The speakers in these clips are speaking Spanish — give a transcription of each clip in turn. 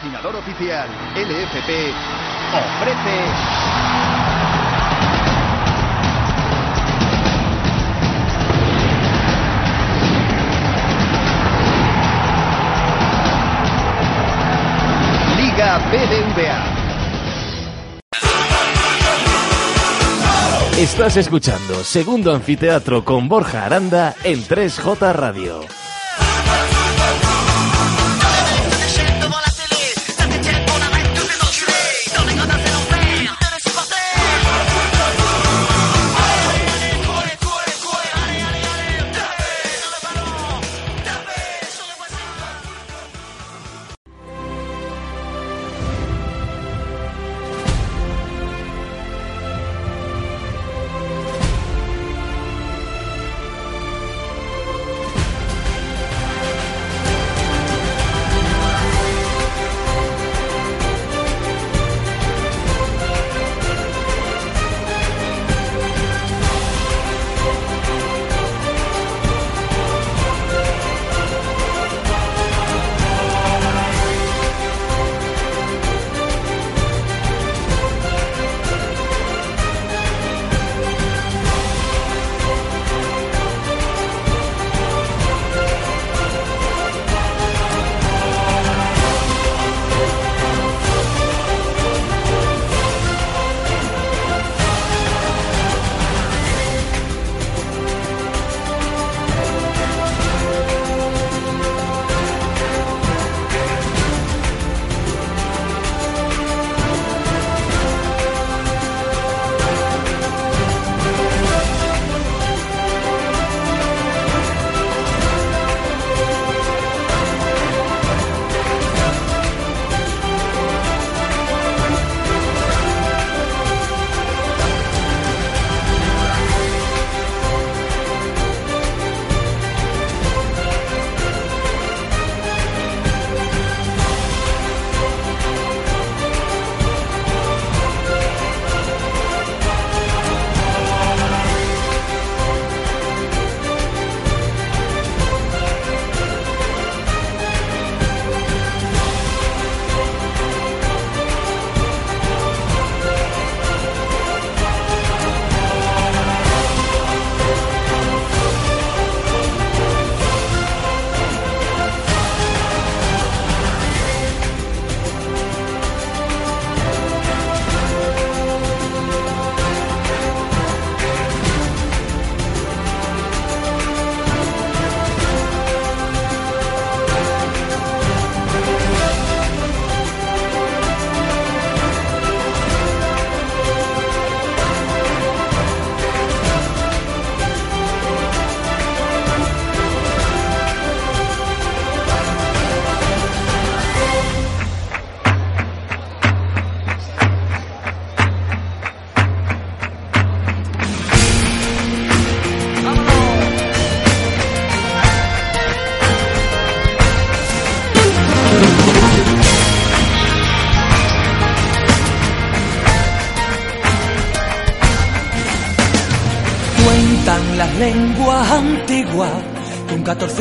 patrocinador oficial, LFP, ofrece... Liga BBVA. Estás escuchando Segundo Anfiteatro con Borja Aranda en 3J Radio.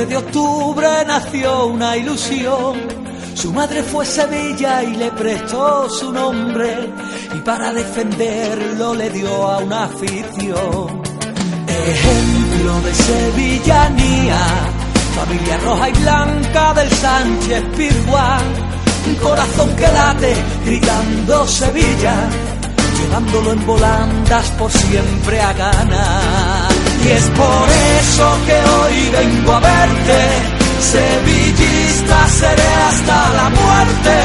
de octubre nació una ilusión. Su madre fue Sevilla y le prestó su nombre y para defenderlo le dio a una afición. Ejemplo de sevillanía, familia roja y blanca del Sánchez Pizjuán, un corazón que late gritando Sevilla, llevándolo en volandas por siempre a ganar. Y es por eso que hoy vengo a verte, sevillista seré hasta la muerte.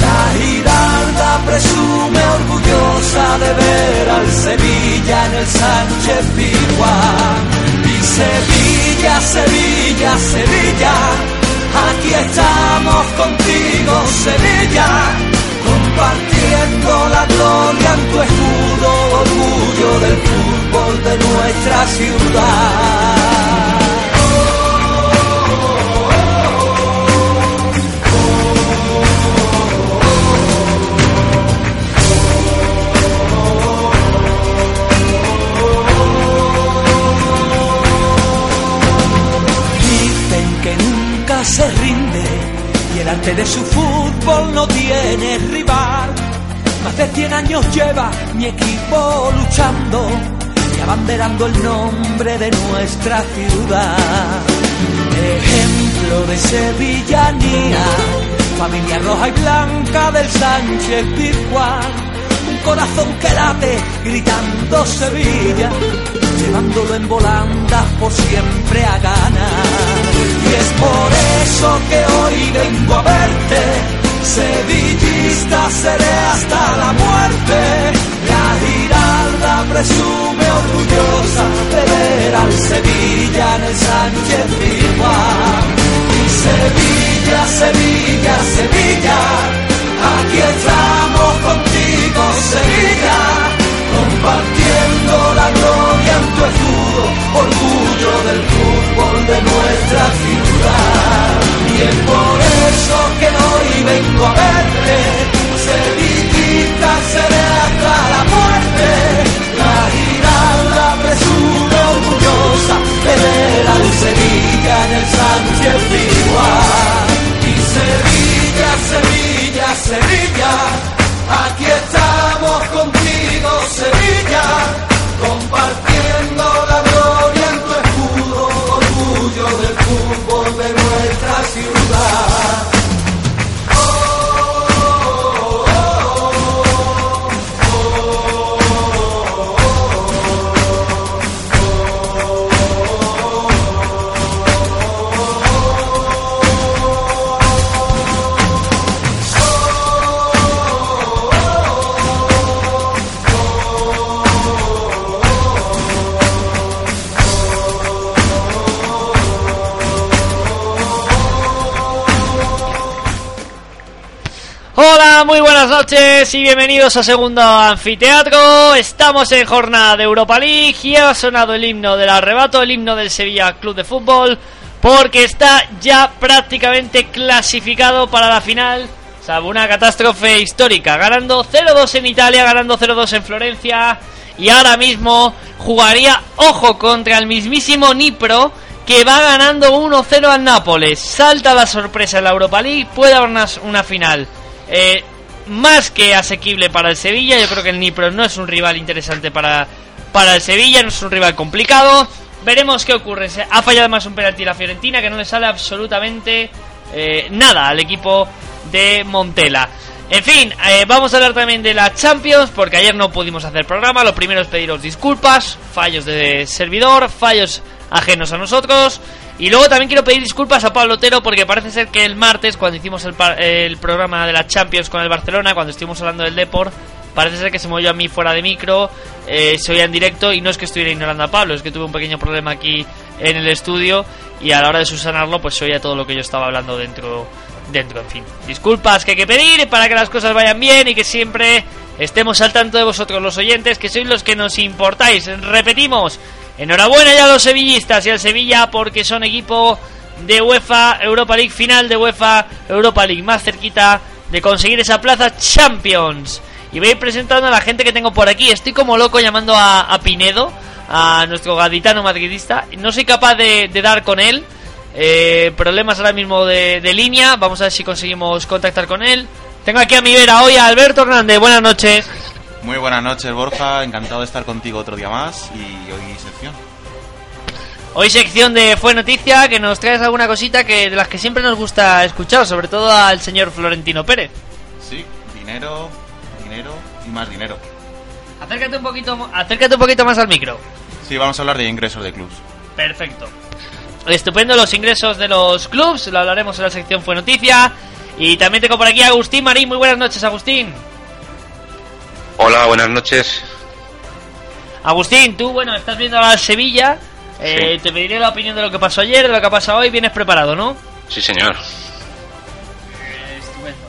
La Giralda presume orgullosa de ver al Sevilla en el Sánchez Pizjuán. Y Sevilla, Sevilla, Sevilla, aquí estamos contigo, Sevilla compartiendo la gloria en tu escudo, orgullo del fútbol de nuestra ciudad. Dicen que nunca se rinde y el arte de su fútbol no tener rival. Más de 100 años lleva mi equipo luchando y abanderando el nombre de nuestra ciudad. Ejemplo de sevillanía, familia roja y blanca del Sánchez Pizjuán un corazón que late gritando Sevilla, llevándolo en volandas por siempre a ganar. Y es por eso que hoy vengo a verte, sevillista seré hasta la muerte. La Giralda presume orgullosa de ver al Sevilla en el Sánchez Pizjuán. Y Sevilla, Sevilla, Sevilla, aquí estamos contigo, Sevilla, compartiendo la gloria en tu escudo, orgullo del fútbol de nuestra ciudad. Y es por eso que hoy vengo a verte, noches y bienvenidos a Segundo Anfiteatro. Estamos en jornada de Europa League y ha sonado el himno del arrebato, el himno del Sevilla Club de Fútbol, porque está ya prácticamente clasificado para la final. Salvo una catástrofe histórica, ganando 0-2 en Italia, ganando 0-2 en Florencia y ahora mismo jugaría, ojo, contra el mismísimo Nipro que va ganando 1-0 al Nápoles. Salta la sorpresa en la Europa League, puede haber una, una final eh, más que asequible para el Sevilla. Yo creo que el Nipro no es un rival interesante para, para el Sevilla, no es un rival complicado. Veremos qué ocurre. Ha fallado además un penalti la Fiorentina que no le sale absolutamente eh, nada al equipo de Montela. En fin, eh, vamos a hablar también de la Champions, porque ayer no pudimos hacer programa. Lo primero es pediros disculpas, fallos de servidor, fallos ajenos a nosotros. Y luego también quiero pedir disculpas a Pablo Otero porque parece ser que el martes, cuando hicimos el, el programa de la Champions con el Barcelona, cuando estuvimos hablando del Deport, parece ser que se oyó a mí fuera de micro, eh, se oía en directo y no es que estuviera ignorando a Pablo, es que tuve un pequeño problema aquí en el estudio y a la hora de subsanarlo pues se oía todo lo que yo estaba hablando dentro, dentro, en fin. Disculpas que hay que pedir para que las cosas vayan bien y que siempre estemos al tanto de vosotros los oyentes, que sois los que nos importáis. Repetimos, enhorabuena ya a los sevillistas y al Sevilla porque son equipo de UEFA Europa League, final de UEFA Europa League, más cerquita de conseguir esa plaza Champions. Y voy a ir presentando a la gente que tengo por aquí. Estoy como loco llamando a, Pinedo, a nuestro gaditano madridista. No soy capaz de, de dar con él. Eh, problemas ahora mismo de, de línea. Vamos a ver si conseguimos contactar con él. Tengo aquí a mi vera hoy a Alberto Hernández. Buenas noches. Muy buenas noches, Borja. Encantado de estar contigo otro día más y hoy sección. Hoy sección de Fue Noticia que nos traes alguna cosita que de las que siempre nos gusta escuchar, sobre todo al señor Florentino Pérez. Sí, dinero, dinero y más dinero. Acércate un poquito, acércate un poquito más al micro. Sí, vamos a hablar de ingresos de clubs. Perfecto. Estupendo los ingresos de los clubs, lo hablaremos en la sección Fue Noticia. Y también tengo por aquí a Agustín Marín. Muy buenas noches, Agustín. Hola, buenas noches. Agustín, tú, bueno, estás viendo al Sevilla. Eh, Sí. Te pediré la opinión de lo que pasó ayer, de lo que ha pasado hoy. Vienes preparado, ¿no? Sí, señor. Estupendo.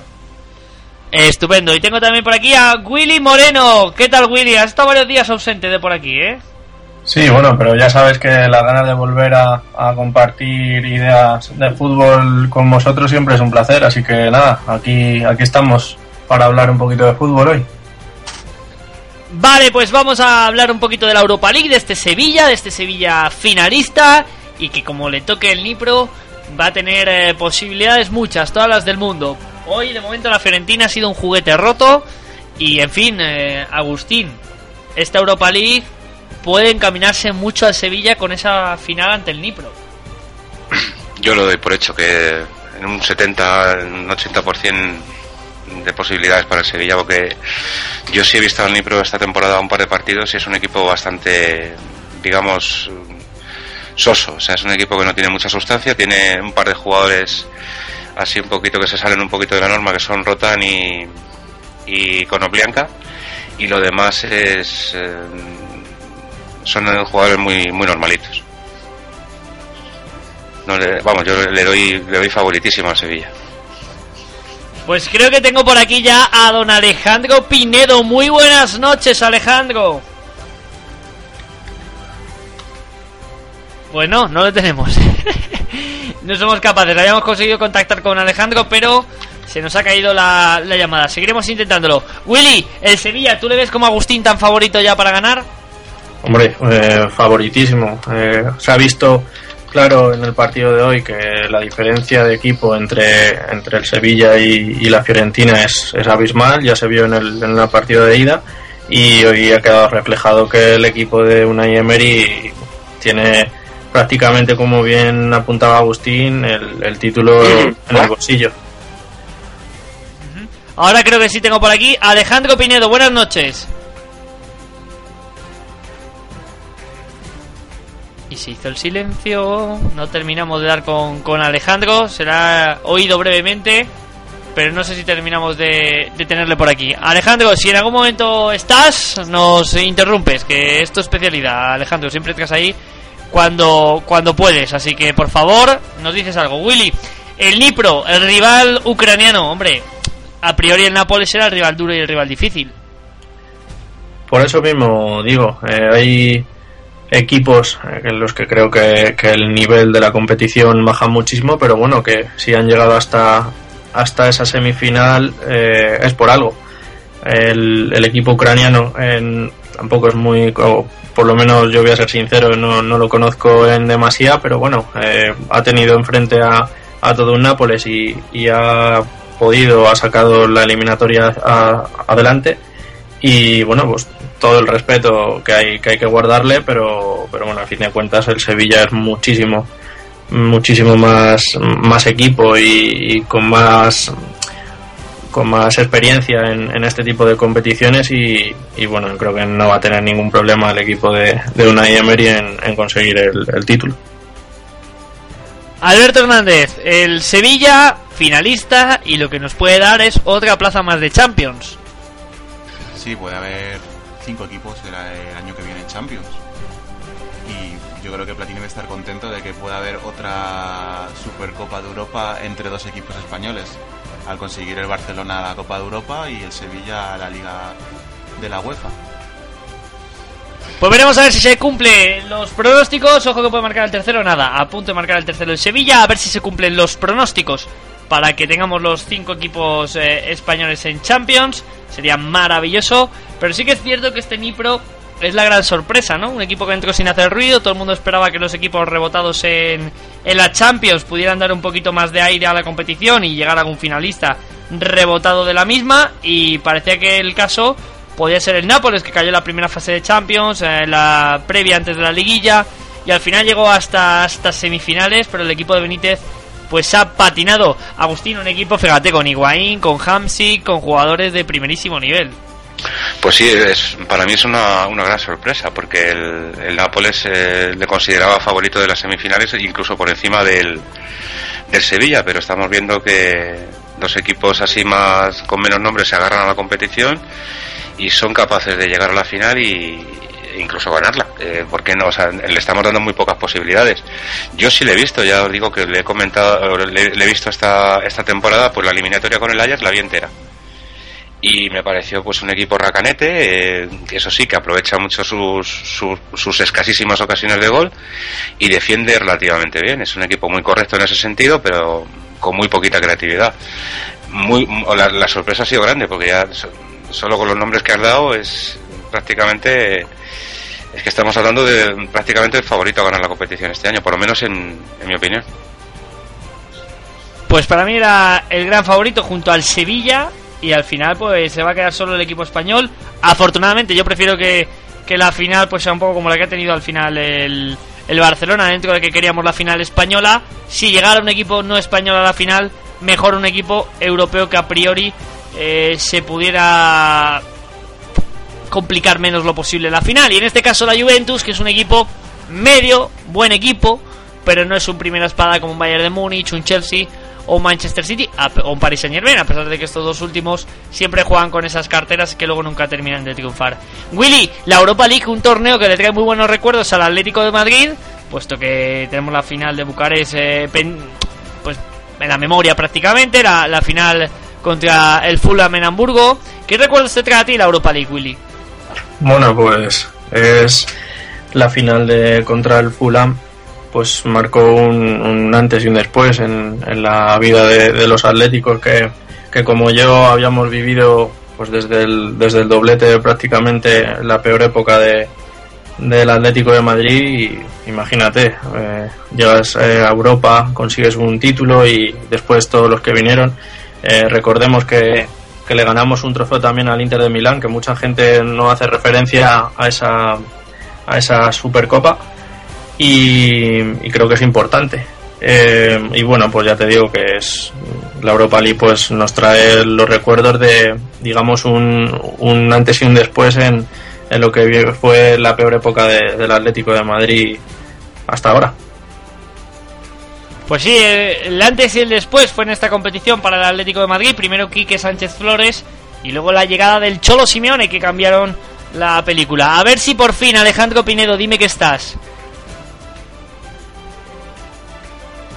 Estupendo. Y tengo también por aquí a Willy Moreno. ¿Qué tal, Willy? Has estado varios días ausente de por aquí, ¿eh? Sí, bueno, pero ya sabes que la ganas de volver a, a compartir ideas de fútbol con vosotros siempre es un placer, así que nada, aquí, aquí estamos para hablar un poquito de fútbol hoy. Vale, pues vamos a hablar un poquito de la Europa League, de este Sevilla, de este Sevilla finalista y que como le toque el Nipro va a tener eh, posibilidades muchas, todas las del mundo. Hoy de momento la Fiorentina ha sido un juguete roto y en fin, eh, Agustín, esta Europa League puede encaminarse mucho al Sevilla con esa final ante el Nipro. Yo lo doy por hecho que en un 70, un 80% de posibilidades para el Sevilla, porque yo sí he visto al Nipro esta temporada un par de partidos y es un equipo bastante, digamos, soso. O sea, es un equipo que no tiene mucha sustancia, tiene un par de jugadores así un poquito que se salen un poquito de la norma, que son Rotan y, y Conoplianca, y lo demás es. eh, son jugadores muy, muy normalitos. No le- vamos, yo le doy, le doy favoritísimo al Sevilla. Pues creo que tengo por aquí ya a don Alejandro Pinedo. Muy buenas noches, Alejandro. Pues no, no lo tenemos. no somos capaces. Habíamos conseguido contactar con Alejandro, pero se nos ha caído la, la llamada. Seguiremos intentándolo. Willy, el Sevilla, ¿tú le ves como Agustín tan favorito ya para ganar? Hombre, eh, favoritísimo. Eh, se ha visto claro en el partido de hoy que la diferencia de equipo entre, entre el Sevilla y, y la Fiorentina es, es abismal. Ya se vio en el, en el partido de ida y hoy ha quedado reflejado que el equipo de Unai Emery tiene prácticamente, como bien apuntaba Agustín, el, el título en el bolsillo. Ahora creo que sí tengo por aquí Alejandro Pinedo. Buenas noches. Se hizo el silencio. No terminamos de dar con, con Alejandro. Será oído brevemente. Pero no sé si terminamos de, de tenerle por aquí. Alejandro, si en algún momento estás, nos interrumpes. Que es tu especialidad, Alejandro. Siempre estás ahí cuando, cuando puedes. Así que por favor, nos dices algo. Willy, el Nipro, el rival ucraniano. Hombre, a priori el Nápoles era el rival duro y el rival difícil. Por eso mismo digo, eh, hay equipos eh, en los que creo que, que el nivel de la competición baja muchísimo, pero bueno, que si han llegado hasta, hasta esa semifinal eh, es por algo. El, el equipo ucraniano en- tampoco es muy, o por lo menos yo voy a ser sincero, no, no lo conozco en demasía, pero bueno, eh, ha tenido enfrente a, a todo un Nápoles y, y ha podido, ha sacado la eliminatoria a- adelante y bueno pues todo el respeto que hay que hay que guardarle pero pero bueno al fin de cuentas el Sevilla es muchísimo muchísimo más más equipo y, con más con más experiencia en, este tipo de competiciones y, bueno creo que no va a tener ningún problema el equipo de, de Unai Emery en, conseguir el título Alberto Hernández, el Sevilla finalista y lo que nos puede dar es otra plaza más de Champions. Sí, puede haber cinco equipos el, año que viene en Champions. Y yo creo que Platini va a estar contento de que pueda haber otra Supercopa de Europa entre dos equipos españoles. Al conseguir el Barcelona la Copa de Europa y el Sevilla la Liga de la UEFA. Pues veremos a ver si se cumplen los pronósticos. Ojo que puede marcar el tercero, nada. A punto de marcar el tercero el Sevilla. A ver si se cumplen los pronósticos para que tengamos los cinco equipos eh, españoles en Champions. Sería maravilloso. Pero sí que es cierto que este Nipro es la gran sorpresa, ¿no? Un equipo que entró sin hacer ruido. Todo el mundo esperaba que los equipos rebotados en, en la Champions pudieran dar un poquito más de aire a la competición y llegar a algún finalista rebotado de la misma. Y parecía que el caso podía ser el Nápoles que cayó en la primera fase de Champions, en la previa antes de la liguilla y al final llegó hasta hasta semifinales, pero el equipo de Benítez pues ha patinado. Agustín, un equipo, fíjate, con Higuaín, con Hamsik, con jugadores de primerísimo nivel. Pues sí, es, para mí es una, una gran sorpresa, porque el, el Nápoles eh, le consideraba favorito de las semifinales, incluso por encima del, del Sevilla, pero estamos viendo que dos equipos así más con menos nombres se agarran a la competición y son capaces de llegar a la final y incluso ganarla, eh, porque no, o sea, le estamos dando muy pocas posibilidades. Yo sí le he visto, ya os digo que le he comentado, le, le he visto esta, esta temporada, pues la eliminatoria con el Ajax la vi entera y me pareció pues un equipo racanete, eh, que eso sí, que aprovecha mucho sus, sus, escasísimas ocasiones de gol y defiende relativamente bien. Es un equipo muy correcto en ese sentido, pero con muy poquita creatividad. Muy, la, la sorpresa ha sido grande, porque ya solo con los nombres que has dado es prácticamente es que estamos hablando de prácticamente el favorito a ganar la competición este año, por lo menos en, en mi opinión. Pues para mí era el gran favorito junto al Sevilla y al final pues se va a quedar solo el equipo español. Afortunadamente yo prefiero que, que la final pues sea un poco como la que ha tenido al final el, el Barcelona dentro de que queríamos la final española. Si llegara un equipo no español a la final, mejor un equipo europeo que a priori eh, se pudiera complicar menos lo posible la final. Y en este caso la Juventus, que es un equipo medio, buen equipo, pero no es un primera espada como un Bayern de Múnich, un Chelsea o un Manchester City o un Paris Saint Germain, a pesar de que estos dos últimos siempre juegan con esas carteras que luego nunca terminan de triunfar. Willy, la Europa League, un torneo que le trae muy buenos recuerdos al Atlético de Madrid, puesto que tenemos la final de Bucarest eh, pues en la memoria prácticamente, la, la final contra el Fulham en Hamburgo. ¿Qué recuerdos te trae a ti la Europa League, Willy? Bueno, pues es la final de contra el Fulham pues marcó un, antes y un después en, la vida de, los atléticos que, que, como yo habíamos vivido pues desde el, desde el doblete prácticamente la peor época de, del Atlético de Madrid y imagínate, eh, llegas eh, a Europa, consigues un título y después todos los que vinieron, eh, recordemos que, que, le ganamos un trofeo también al Inter de Milán, que mucha gente no hace referencia a esa, a esa Supercopa y, creo que es importante. Eh, y bueno, pues ya te digo que es la Europa League pues nos trae los recuerdos de, digamos, un, un antes y un después en, en lo que fue la peor época del Atlético de Madrid hasta ahora. Pues sí, el antes y el después fue en esta competición para el Atlético de Madrid. Primero Quique Sánchez Flores y luego la llegada del Cholo Simeone que cambiaron la película. A ver si por fin, Alejandro Pinedo, dime que estás.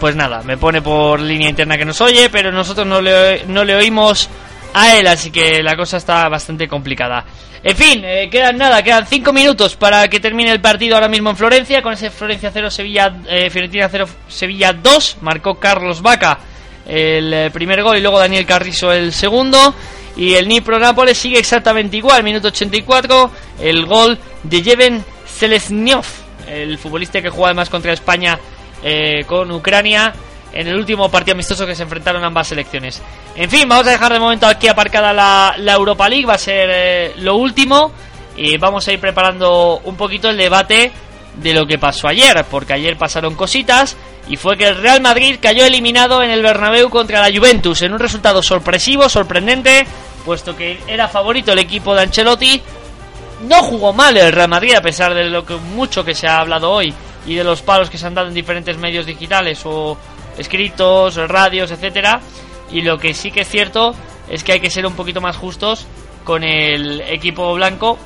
pues nada, me pone por línea interna que nos oye, pero nosotros no le, no le oímos a él, así que la cosa está bastante complicada. En fin, eh, quedan nada, quedan 5 minutos para que termine el partido ahora mismo en Florencia, con ese Florencia 0, Sevilla, eh, Fiorentina 0, Sevilla 2, marcó Carlos Vaca el eh, primer gol y luego Daniel Carrizo el segundo. Y el Nipro Nápoles sigue exactamente igual, minuto 84, el gol de Jeven Selesnyov, el futbolista que juega además contra España eh, con Ucrania en el último partido amistoso que se enfrentaron ambas selecciones. En fin, vamos a dejar de momento aquí aparcada la, Europa League, va a ser eh, lo último y vamos a ir preparando un poquito el debate de lo que pasó ayer, porque ayer pasaron cositas y fue que el Real Madrid cayó eliminado en el Bernabéu contra la Juventus en un resultado sorpresivo, sorprendente, puesto que era favorito el equipo de Ancelotti. No jugó mal el Real Madrid a pesar de lo que mucho que se ha hablado hoy y de los palos que se han dado en diferentes medios digitales o escritos, radios, etcétera. Y lo que sí que es cierto es que hay que ser un poquito más justos con el equipo blanco,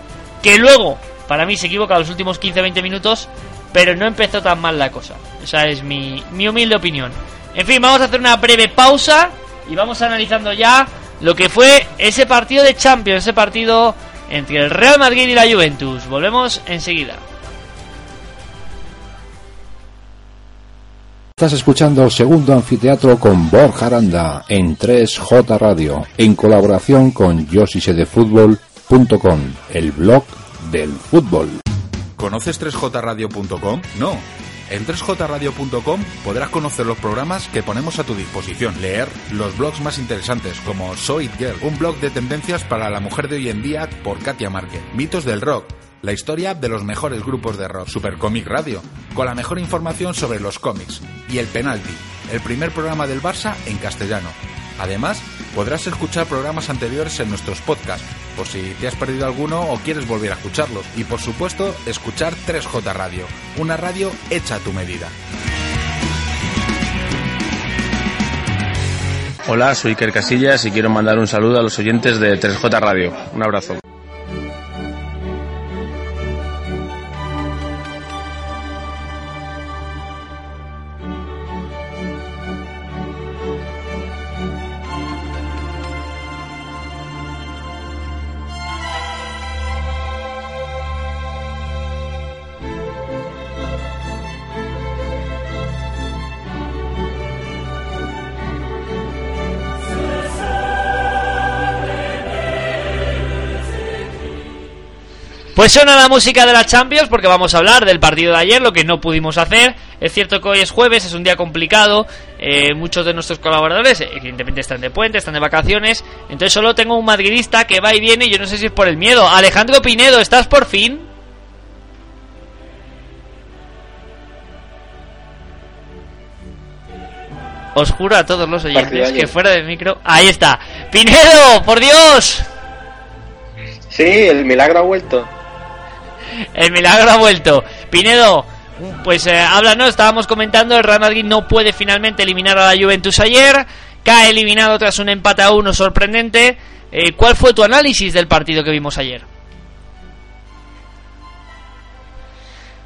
que luego, para mí, se equivoca los últimos 15-20 minutos, pero no empezó tan mal la cosa. Esa es mi, mi humilde opinión. En fin, vamos a hacer una breve pausa y vamos analizando ya lo que fue ese partido de Champions, ese partido entre el Real Madrid y la Juventus. Volvemos enseguida. Estás escuchando Segundo Anfiteatro con Borja Aranda en 3J Radio, en colaboración con yosisedefutbol.com, el blog del fútbol. ¿Conoces 3jradio.com? No. En 3jradio.com podrás conocer los programas que ponemos a tu disposición, leer los blogs más interesantes como Soy Girl, un blog de tendencias para la mujer de hoy en día por Katia Márquez, mitos del rock, la historia de los mejores grupos de rock, Super Comic Radio, con la mejor información sobre los cómics, y El Penalti, el primer programa del Barça en castellano. Además, podrás escuchar programas anteriores en nuestros podcasts, por si te has perdido alguno o quieres volver a escucharlos. Y por supuesto, escuchar 3J Radio, una radio hecha a tu medida. Hola, soy Iker Casillas y quiero mandar un saludo a los oyentes de 3J Radio. Un abrazo. Pues suena la música de la Champions porque vamos a hablar del partido de ayer, lo que no pudimos hacer. Es cierto que hoy es jueves, es un día complicado. Eh, muchos de nuestros colaboradores, evidentemente, están de puente, están de vacaciones. Entonces solo tengo un madridista que va y viene y yo no sé si es por el miedo. Alejandro Pinedo, ¿estás por fin? Os juro a todos los oyentes que fuera del micro. Ahí está. Pinedo, por Dios. Sí, el milagro ha vuelto. El milagro ha vuelto. Pinedo, pues eh, háblanos, estábamos comentando, el Real Madrid no puede finalmente eliminar a la Juventus ayer, cae eliminado tras un empate a uno sorprendente. Eh, ¿Cuál fue tu análisis del partido que vimos ayer?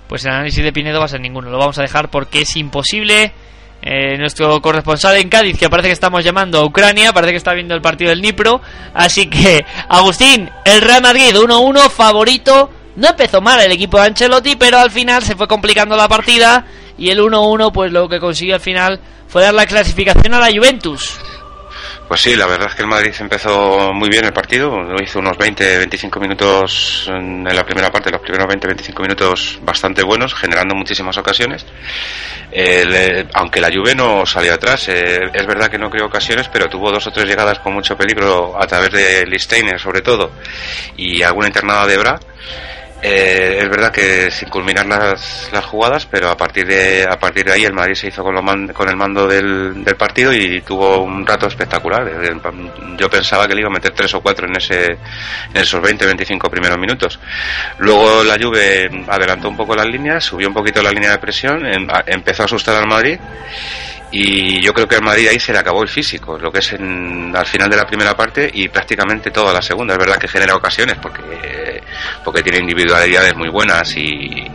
Pues el análisis de Pinedo va a ser ninguno, lo vamos a dejar porque es imposible eh, nuestro corresponsal en Cádiz, que parece que estamos llamando a Ucrania, parece que está viendo el partido del Nipro. Así que, Agustín, el Real Madrid 1-1, favorito. No empezó mal el equipo de Ancelotti, pero al final se fue complicando la partida. Y el 1-1, pues lo que consiguió al final fue dar la clasificación a la Juventus. Pues sí, la verdad es que el Madrid empezó muy bien el partido, hizo unos 20-25 minutos en la primera parte, los primeros 20-25 minutos bastante buenos, generando muchísimas ocasiones. aunque la Juve no salió atrás, eh, es verdad que no creó ocasiones, pero tuvo dos o tres llegadas con mucho peligro a través de Listeiner sobre todo y alguna internada de Bra eh, es verdad que sin culminar las, las, jugadas, pero a partir de a partir de ahí el Madrid se hizo con, lo con el mando del, del, partido y tuvo un rato espectacular. Eh, yo pensaba que le iba a meter tres o cuatro en ese en esos 20-25 primeros minutos. Luego la Juve adelantó un poco las líneas, subió un poquito la línea de presión, em, empezó a asustar al Madrid y yo creo que el Madrid ahí se le acabó el físico, lo que es en, al final de la primera parte y prácticamente toda la segunda. Es verdad que genera ocasiones porque, porque tiene individualidades muy buenas y,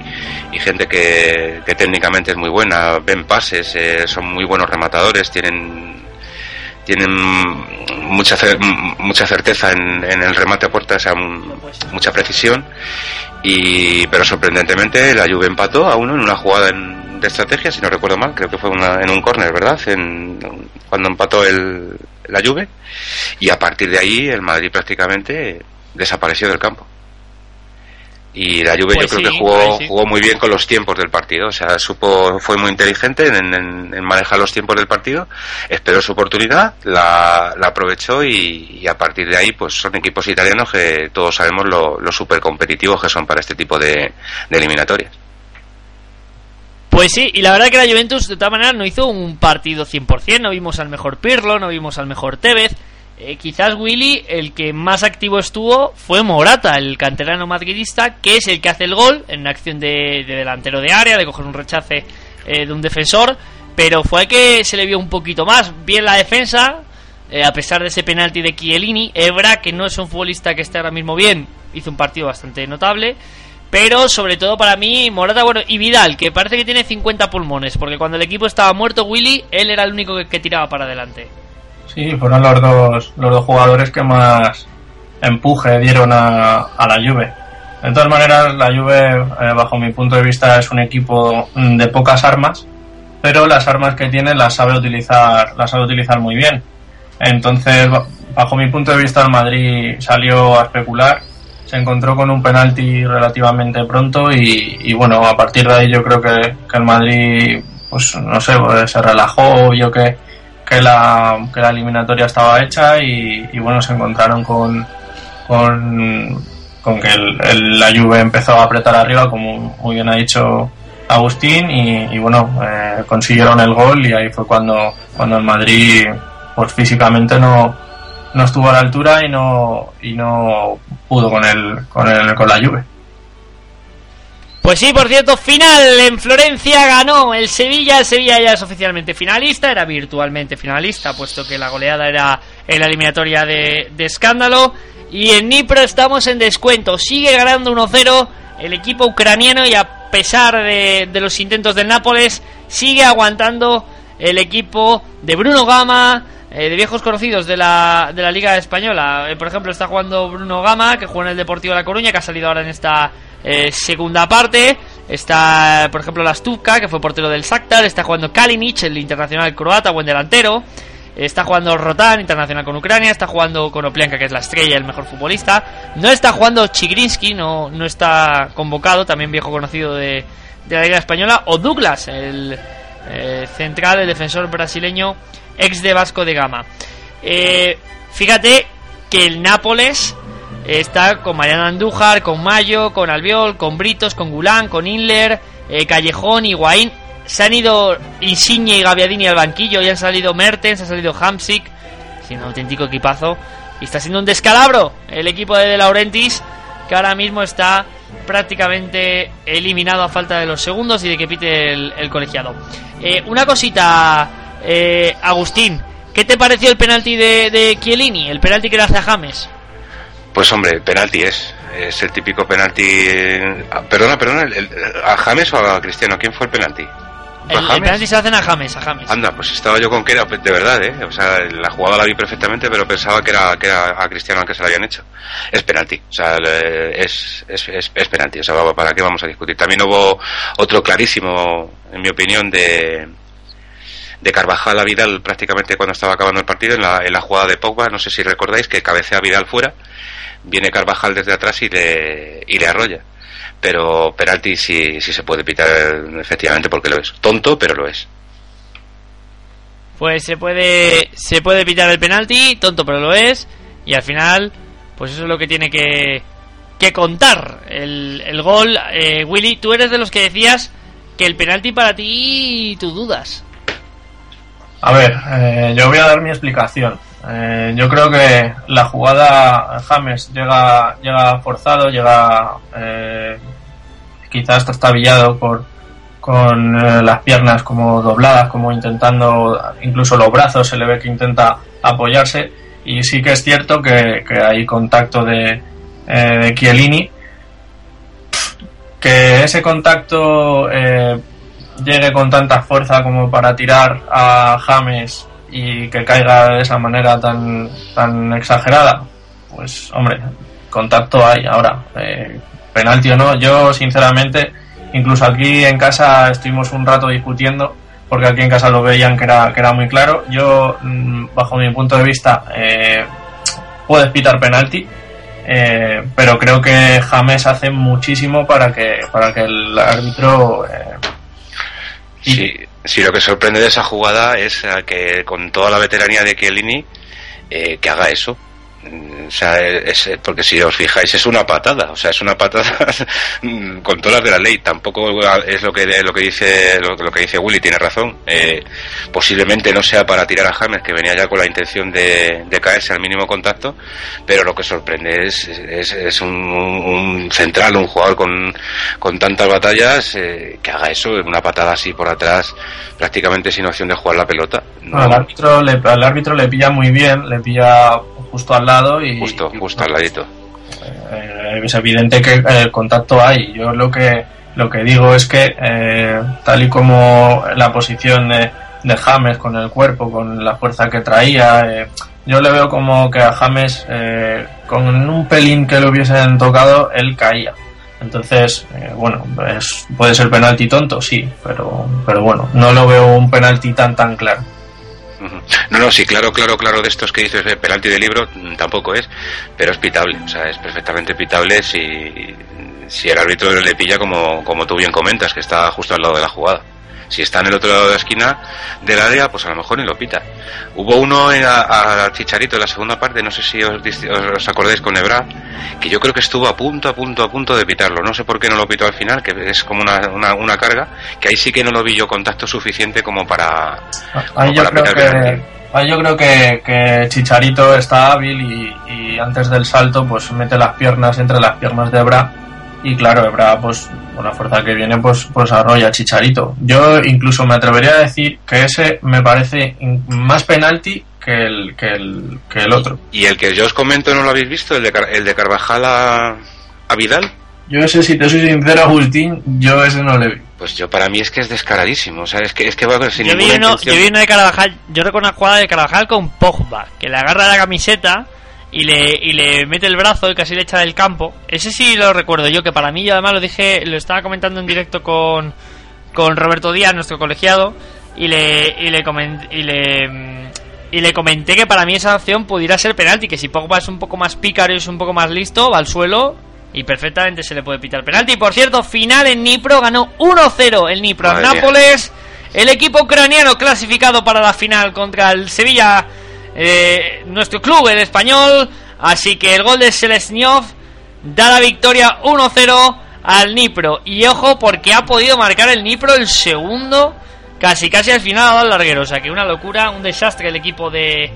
gente que, técnicamente es muy buena, ven pases, eh, son muy buenos rematadores, tienen tienen mucha mucha certeza en, el remate a puerta, o sea, mucha precisión y pero sorprendentemente la Juve empató a uno en una jugada en de estrategia, si no recuerdo mal, creo que fue en un córner, ¿verdad? En, cuando empató el, la Juve y a partir de ahí el Madrid prácticamente desapareció del campo. Y la Juve yo pues creo que jugó, jugó muy bien con los tiempos del partido, o sea, supo, fue muy inteligente en, manejar los tiempos del partido, esperó su oportunidad, la, aprovechó y, a partir de ahí pues son equipos italianos que todos sabemos lo, lo súper competitivos que son para este tipo de eliminatorias. Pues sí, y la verdad que la Juventus de todas maneras no hizo un partido 100%, no vimos al mejor Pirlo, no vimos al mejor Tevez. Eh, quizás Willy, el que más activo estuvo fue Morata, el canterano madridista, que es el que hace el gol en acción de, delantero de área, de coger un rechace eh, de un defensor, pero fue que se le vio un poquito más. Bien la defensa, eh, a pesar de ese penalti de Chiellini. Ebra, que no es un futbolista que esté ahora mismo bien, hizo un partido bastante notable. Pero sobre todo para mí, Morata, bueno, y Vidal, que parece que tiene 50 pulmones, porque cuando el equipo estaba muerto, Willy, él era el único que, tiraba para adelante. Sí, fueron los dos, los dos jugadores que más empuje dieron a, a la Juve. De todas maneras, la Juve, eh, bajo mi punto de vista, es un equipo de pocas armas, pero las armas que tiene las sabe utilizar, las sabe utilizar muy bien. Entonces, bajo mi punto de vista, el Madrid salió a especular se encontró con un penalti relativamente pronto y, bueno, a partir de ahí yo creo que, el Madrid, pues no sé, pues, se relajó, yo que, que, la, que la eliminatoria estaba hecha y, bueno, se encontraron con, con, que el, la Juve empezó a apretar arriba, como muy bien ha dicho Agustín, y, bueno, eh, consiguieron el gol y ahí fue cuando, cuando el Madrid pues físicamente no, no estuvo a la altura y no, y no pudo con el, con el, con la Juve. Pues sí, por cierto, final en Florencia ganó el Sevilla. El Sevilla ya es oficialmente finalista, era virtualmente finalista, puesto que la goleada era en la eliminatoria de, escándalo. Y en Nipro estamos en descuento. Sigue ganando 1-0 el equipo ucraniano y a pesar de, de los intentos del Nápoles, sigue aguantando el equipo de Bruno Gama, eh, de viejos conocidos de la, de la Liga Española. Eh, por ejemplo, está jugando Bruno Gama, que juega en el Deportivo de La Coruña, que ha salido ahora en esta eh, segunda parte. Está, por ejemplo, la Stupka, que fue portero del Shakhtar. Está jugando Kalinic, el internacional croata, buen delantero. Está jugando Rotan, internacional con Ucrania. Está jugando con Oplianka, que es la estrella, el mejor futbolista. No está jugando Chigrinsky, no, no está convocado, también viejo conocido de, de la Liga Española. O Douglas, el eh, central, el defensor brasileño, ex de Vasco de Gama. Eh, fíjate que el Nápoles está con Mariano Andújar, con Mayo, con Albiol, con Britos, con Gulán, con Inler, eh, Callejón, Higuaín. Se han ido Insigne y Gaviadini al banquillo, y han salido Mertens, ha salido Hamsik, siendo un auténtico equipazo. Y está siendo un descalabro el equipo de De Laurentiis, que ahora mismo está prácticamente eliminado a falta de los segundos y de que pite el, el colegiado. Eh, una cosita, eh, Agustín, ¿qué te pareció el penalti de, de Chiellini? El penalti que le hace a James. Pues hombre, penalti es. Es el típico penalti. ah, Perdona, perdona, el- el- ¿a James o a Cristiano? ¿Quién fue el penalti? ¿Fue a El, penalti se hacen a James, a James. Anda, pues estaba yo con que era de verdad, ¿eh? O sea, la jugada la vi perfectamente, pero pensaba que era, que era a Cristiano al que se la habían hecho. Es penalti, o sea, es, es, es, es penalti, o sea, ¿para qué vamos a discutir? También hubo otro clarísimo, en mi opinión, de, de Carvajal a Vidal prácticamente cuando estaba acabando el partido, en la, en la jugada de Pogba, no sé si recordáis, que cabecea Vidal fuera, viene Carvajal desde atrás y le, y le arrolla. Pero penalti sí, sí se puede pitar efectivamente porque lo es. Tonto, pero lo es. Pues se puede se puede pitar el penalti, tonto pero lo es, y al final, pues eso es lo que tiene que, que contar el, el gol. Eh, Willy, tú eres de los que decías que el penalti para ti, tú dudas. A ver, eh, yo voy a dar mi explicación. Eh, yo creo que la jugada James llega, llega forzado, llega eh, quizás trastabillado por, con eh, las piernas como dobladas, como intentando, incluso los brazos se le ve que intenta apoyarse. Y sí que es cierto que, hay contacto de, de Chiellini. Que ese contacto llegue con tanta fuerza como para tirar a James y que caiga de esa manera tan, tan exagerada, pues hombre, contacto hay. Ahora, eh, penalti o no, yo sinceramente, incluso aquí en casa estuvimos un rato discutiendo, porque aquí en casa lo veían que era, que era muy claro. Yo, mm, bajo mi punto de vista, eh, puedes pitar penalti. eh, pero creo que James hace muchísimo para que para que el árbitro eh, Sí, sí, lo que sorprende de esa jugada es que con toda la veteranía de Chiellini, eh, que haga eso. O sea, es, porque si os fijáis es una patada, o sea, es una patada con todas las de la ley. Tampoco es lo que lo que dice lo, lo que dice Willy, tiene razón. Eh, posiblemente no sea para tirar a James, que venía ya con la intención de, de caerse al mínimo contacto, pero lo que sorprende es, es, es un, un central, un jugador con, con tantas batallas, eh, que haga eso, una patada así por atrás, prácticamente sin opción de jugar la pelota. No, al árbitro le, al árbitro le pilla muy bien, le pilla justo al lado y justo, justo al ladito. eh, es evidente que eh, el contacto hay. Yo lo que lo que digo es que eh, tal y como la posición de, de James con el cuerpo, con la fuerza que traía, eh, yo le veo como que a James eh, con un pelín que le hubiesen tocado él caía. Entonces, eh, bueno, es- puede ser penalti tonto, sí, pero, pero bueno, no lo veo un penalti tan tan claro. No, no, sí, claro, claro, claro, de estos que dices, eh, penalti de libro, mm, tampoco es, pero es pitable, o sea, es perfectamente pitable si, si el árbitro le pilla como, como tú bien comentas, que está justo al lado de la jugada. Si está en el otro lado de la esquina del área, pues a lo mejor ni lo pita. Hubo uno en a, a Chicharito en la segunda parte, no sé si os, os- acordáis con Ebra, que yo creo que estuvo a punto, a punto, a punto de pitarlo. No sé por qué no lo pitó al final, que es como una, una, una carga, que ahí sí que no lo vi yo contacto suficiente como para, Ahí como yo para creo pitar penalti. que ahí yo creo que, que Chicharito está hábil y, y antes del salto pues mete las piernas entre las piernas de Ebra y claro Ebra pues con la fuerza que viene pues pues arrolla Chicharito. Yo incluso me atrevería a decir que ese me parece más penalti que el que el que el otro. Y el que yo os comento no lo habéis visto, el de, Car- el de Carvajal a, a Vidal, Yo ese si te soy sincero Agustín, yo ese no le vi. pues yo para mí es que es descaradísimo, o sea, es que, es que va sin Yo vi, ninguna uno, intención. yo vi uno de Carvajal, yo recuerdo una jugada de Carvajal con Pogba, que le agarra la camiseta y le, y le mete el brazo y casi le echa del campo. Ese sí lo recuerdo yo, que para mí, yo además lo dije, lo estaba comentando en directo con, con Roberto Díaz, nuestro colegiado, y le, y le, comen- y le, y le comenté que para mí esa opción pudiera ser penalti, que si Pogba es un poco más pícaro y es un poco más listo, va al suelo y perfectamente se le puede pitar penalti. Por cierto, final en Nipro, ganó 1-0 el Nipro. Nápoles. El equipo ucraniano clasificado para la final contra el Sevilla, eh, nuestro club, el español. Así que el gol de Selesnyov da la victoria 1-0 al Nipro. Y ojo, porque ha podido marcar el Nipro el segundo, casi casi al final al larguero. O sea que una locura, un desastre el equipo de,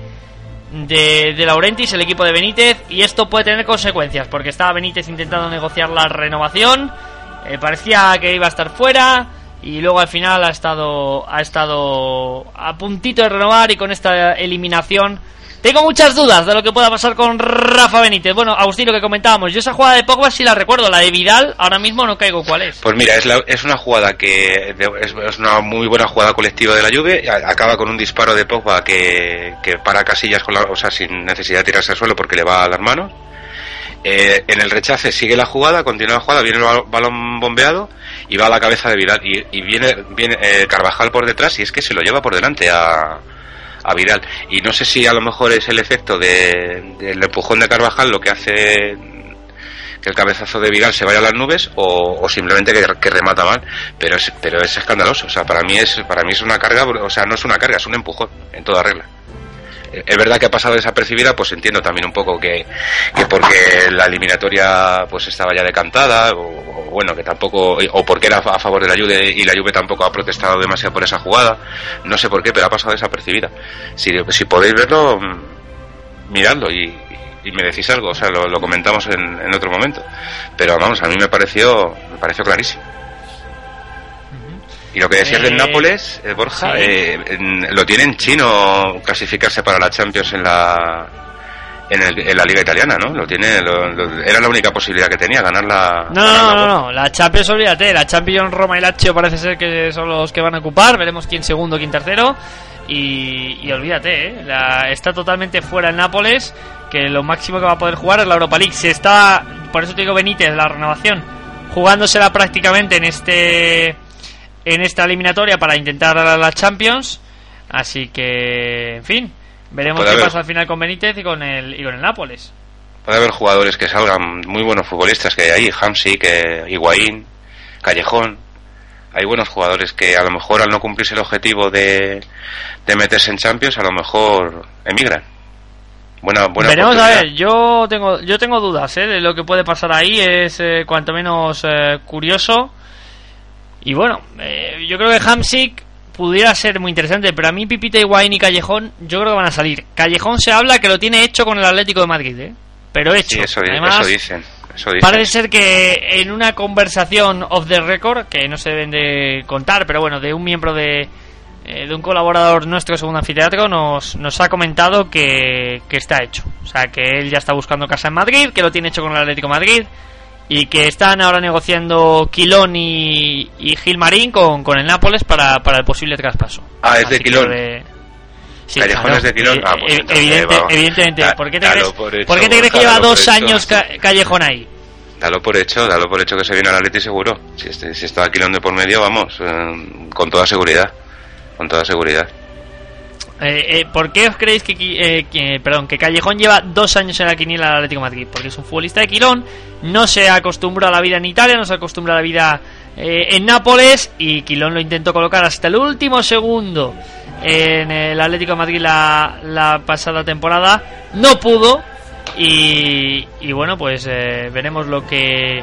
de, de Laurentis, el equipo de Benítez. Y esto puede tener consecuencias, porque estaba Benítez intentando negociar la renovación. eh, parecía que iba a estar fuera. Y luego al final ha estado, ha estado a puntito de renovar y con esta eliminación tengo muchas dudas de lo que pueda pasar con Rafa Benítez. Bueno, Agustín, lo que comentábamos, yo esa jugada de Pogba sí la recuerdo, la de Vidal, ahora mismo no caigo cuál es. Pues mira, es, la- es una jugada que es, una muy buena jugada colectiva de la Juve. Acaba con un disparo de Pogba que, que para Casillas con la, o sea, sin necesidad de tirarse al suelo porque le va a las manos. Eh, en el rechace sigue la jugada, continúa la jugada, viene el bal- balón bombeado y va a la cabeza de Vidal y, viene, viene eh, Carvajal por detrás y es que se lo lleva por delante a, a Vidal. Y no sé si a lo mejor es el efecto de- del empujón de Carvajal lo que hace que el cabezazo de Vidal se vaya a las nubes o, simplemente que, que remata mal pero es pero es escandaloso o sea para mí es para mí es una carga o sea no es una carga es un empujón en toda regla es verdad que ha pasado desapercibida pues entiendo también un poco que, que porque la eliminatoria pues estaba ya decantada o, bueno que tampoco o porque era a favor de la Juve y la Juve tampoco ha protestado demasiado por esa jugada no sé por qué pero ha pasado desapercibida si, si podéis verlo mm, miradlo y, y me decís algo, o sea, lo, lo comentamos en, en otro momento. Pero vamos, a mí me pareció, me pareció clarísimo. Y lo que decías del Eh, Nápoles, eh, Borja, sí. eh, lo tiene en chino clasificarse para la Champions en la en, el- en la Liga Italiana, ¿no? Lo tiene, lo- lo- era la única posibilidad que tenía, ganar la. No, no, no, no, no, la Champions, olvídate, la Champions Roma y Lazio parece ser que son los que van a ocupar, veremos quién segundo, quién tercero, y, y olvídate, ¿eh? La- está totalmente fuera el Nápoles, que lo máximo que va a poder jugar es la Europa League, se está, por eso te digo Benítez, la renovación, jugándosela prácticamente en este en esta eliminatoria para intentar la, la Champions, así que, en fin, veremos Puede qué haber. pasa al final con Benítez y con el, y con el Nápoles. Puede haber jugadores que salgan, muy buenos futbolistas que hay ahí, Hamsik, eh, Higuaín, Callejón. Hay buenos jugadores que a lo mejor al no cumplirse el objetivo de, de meterse en Champions, a lo mejor emigran. Buena, buena Veremos a ver, yo tengo, yo tengo dudas ¿eh? de lo que puede pasar ahí, es eh, cuanto menos eh, curioso. Y bueno, eh, yo creo que Hamsik pudiera ser muy interesante, pero a mí Pipita, Higuaín y Callejón yo creo que van a salir. Callejón se habla que lo tiene hecho con el Atlético de Madrid, ¿eh? pero hecho. Sí, eso, Además, eso dicen. Eso dicen. Parece ser que en una conversación off the record, que no se deben de contar, pero bueno, de un miembro de, eh, de un colaborador nuestro Segundo Anfiteatro, nos, nos ha comentado que, que está hecho. O sea, que él ya está buscando casa en Madrid, que lo tiene hecho con el Atlético de Madrid, y que están ahora negociando Quilón y, y Gilmarín con, con el Nápoles para, para el posible traspaso. Ah, es de Quilón. de- Sí, Callejón claro. es de Quilón. Eh, Ah, pues eh, evidente- evidentemente. Da- ¿Por qué te crees, por hecho, ¿por qué te crees que lleva dos hecho. años Ca- Callejón ahí? Dalo por hecho, dalo por hecho que se viene al Atleti seguro. Si, este, si está Quilón de por medio, vamos, eh, con toda seguridad. Con toda seguridad. Eh, eh, ¿Por qué os creéis que, eh, perdón, que Callejón lleva dos años en la quiniela del Atlético Madrid? Porque es un futbolista de Quilón, no se acostumbró a la vida en Italia, no se acostumbra a la vida eh, en Nápoles y Quilón lo intentó colocar hasta el último segundo en el Atlético de Madrid la, la pasada temporada, no pudo y, y bueno, pues eh, veremos lo que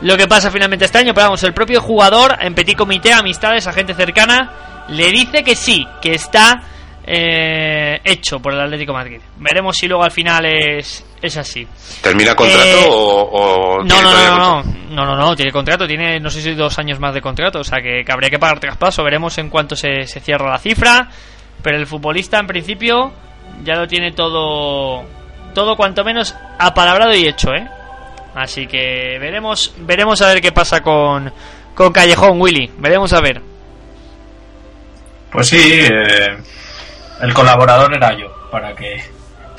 lo que pasa finalmente este año, pero vamos, el propio jugador en petit comité, amistades, a gente cercana, le dice que sí, que está eh, hecho por el Atlético de Madrid. Veremos si luego al final es, es así. ¿Termina contrato Eh, o, o No, no, no, no, no, no, no, tiene contrato, tiene no sé si dos años más de contrato, o sea que, que habría que pagar traspaso, veremos en cuanto se, se cierra la cifra, pero el futbolista en principio ya lo tiene todo, todo cuanto menos apalabrado y hecho, ¿eh? Así que veremos, veremos a ver qué pasa con, con Callejón, Willy, veremos a ver. Pues sí, eh, el colaborador era yo, para que,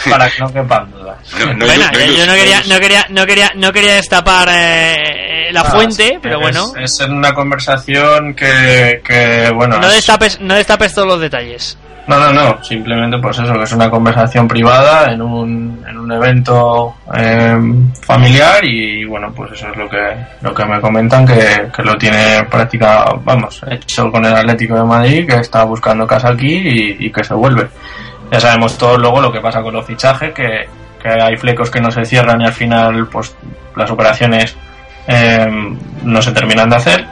para que no quepan dudas. No, no, Bueno, no, yo, no, yo no no, quería, no, no quería, no quería, no quería destapar eh, la Ah, fuente, sí, pero es- bueno, Es en una conversación que, que bueno, no es- destapes, no destapes todos los detalles. No, no, no, simplemente pues eso, que es una conversación privada en un, en un evento eh, familiar y bueno, pues eso es lo que, lo que me comentan, que, que lo tiene práctica, vamos, hecho con el Atlético de Madrid, que está buscando casa aquí y, que se vuelve. Ya sabemos todos luego lo que pasa con los fichajes, que, que hay flecos que no se cierran y al final pues las operaciones eh, no se terminan de hacer,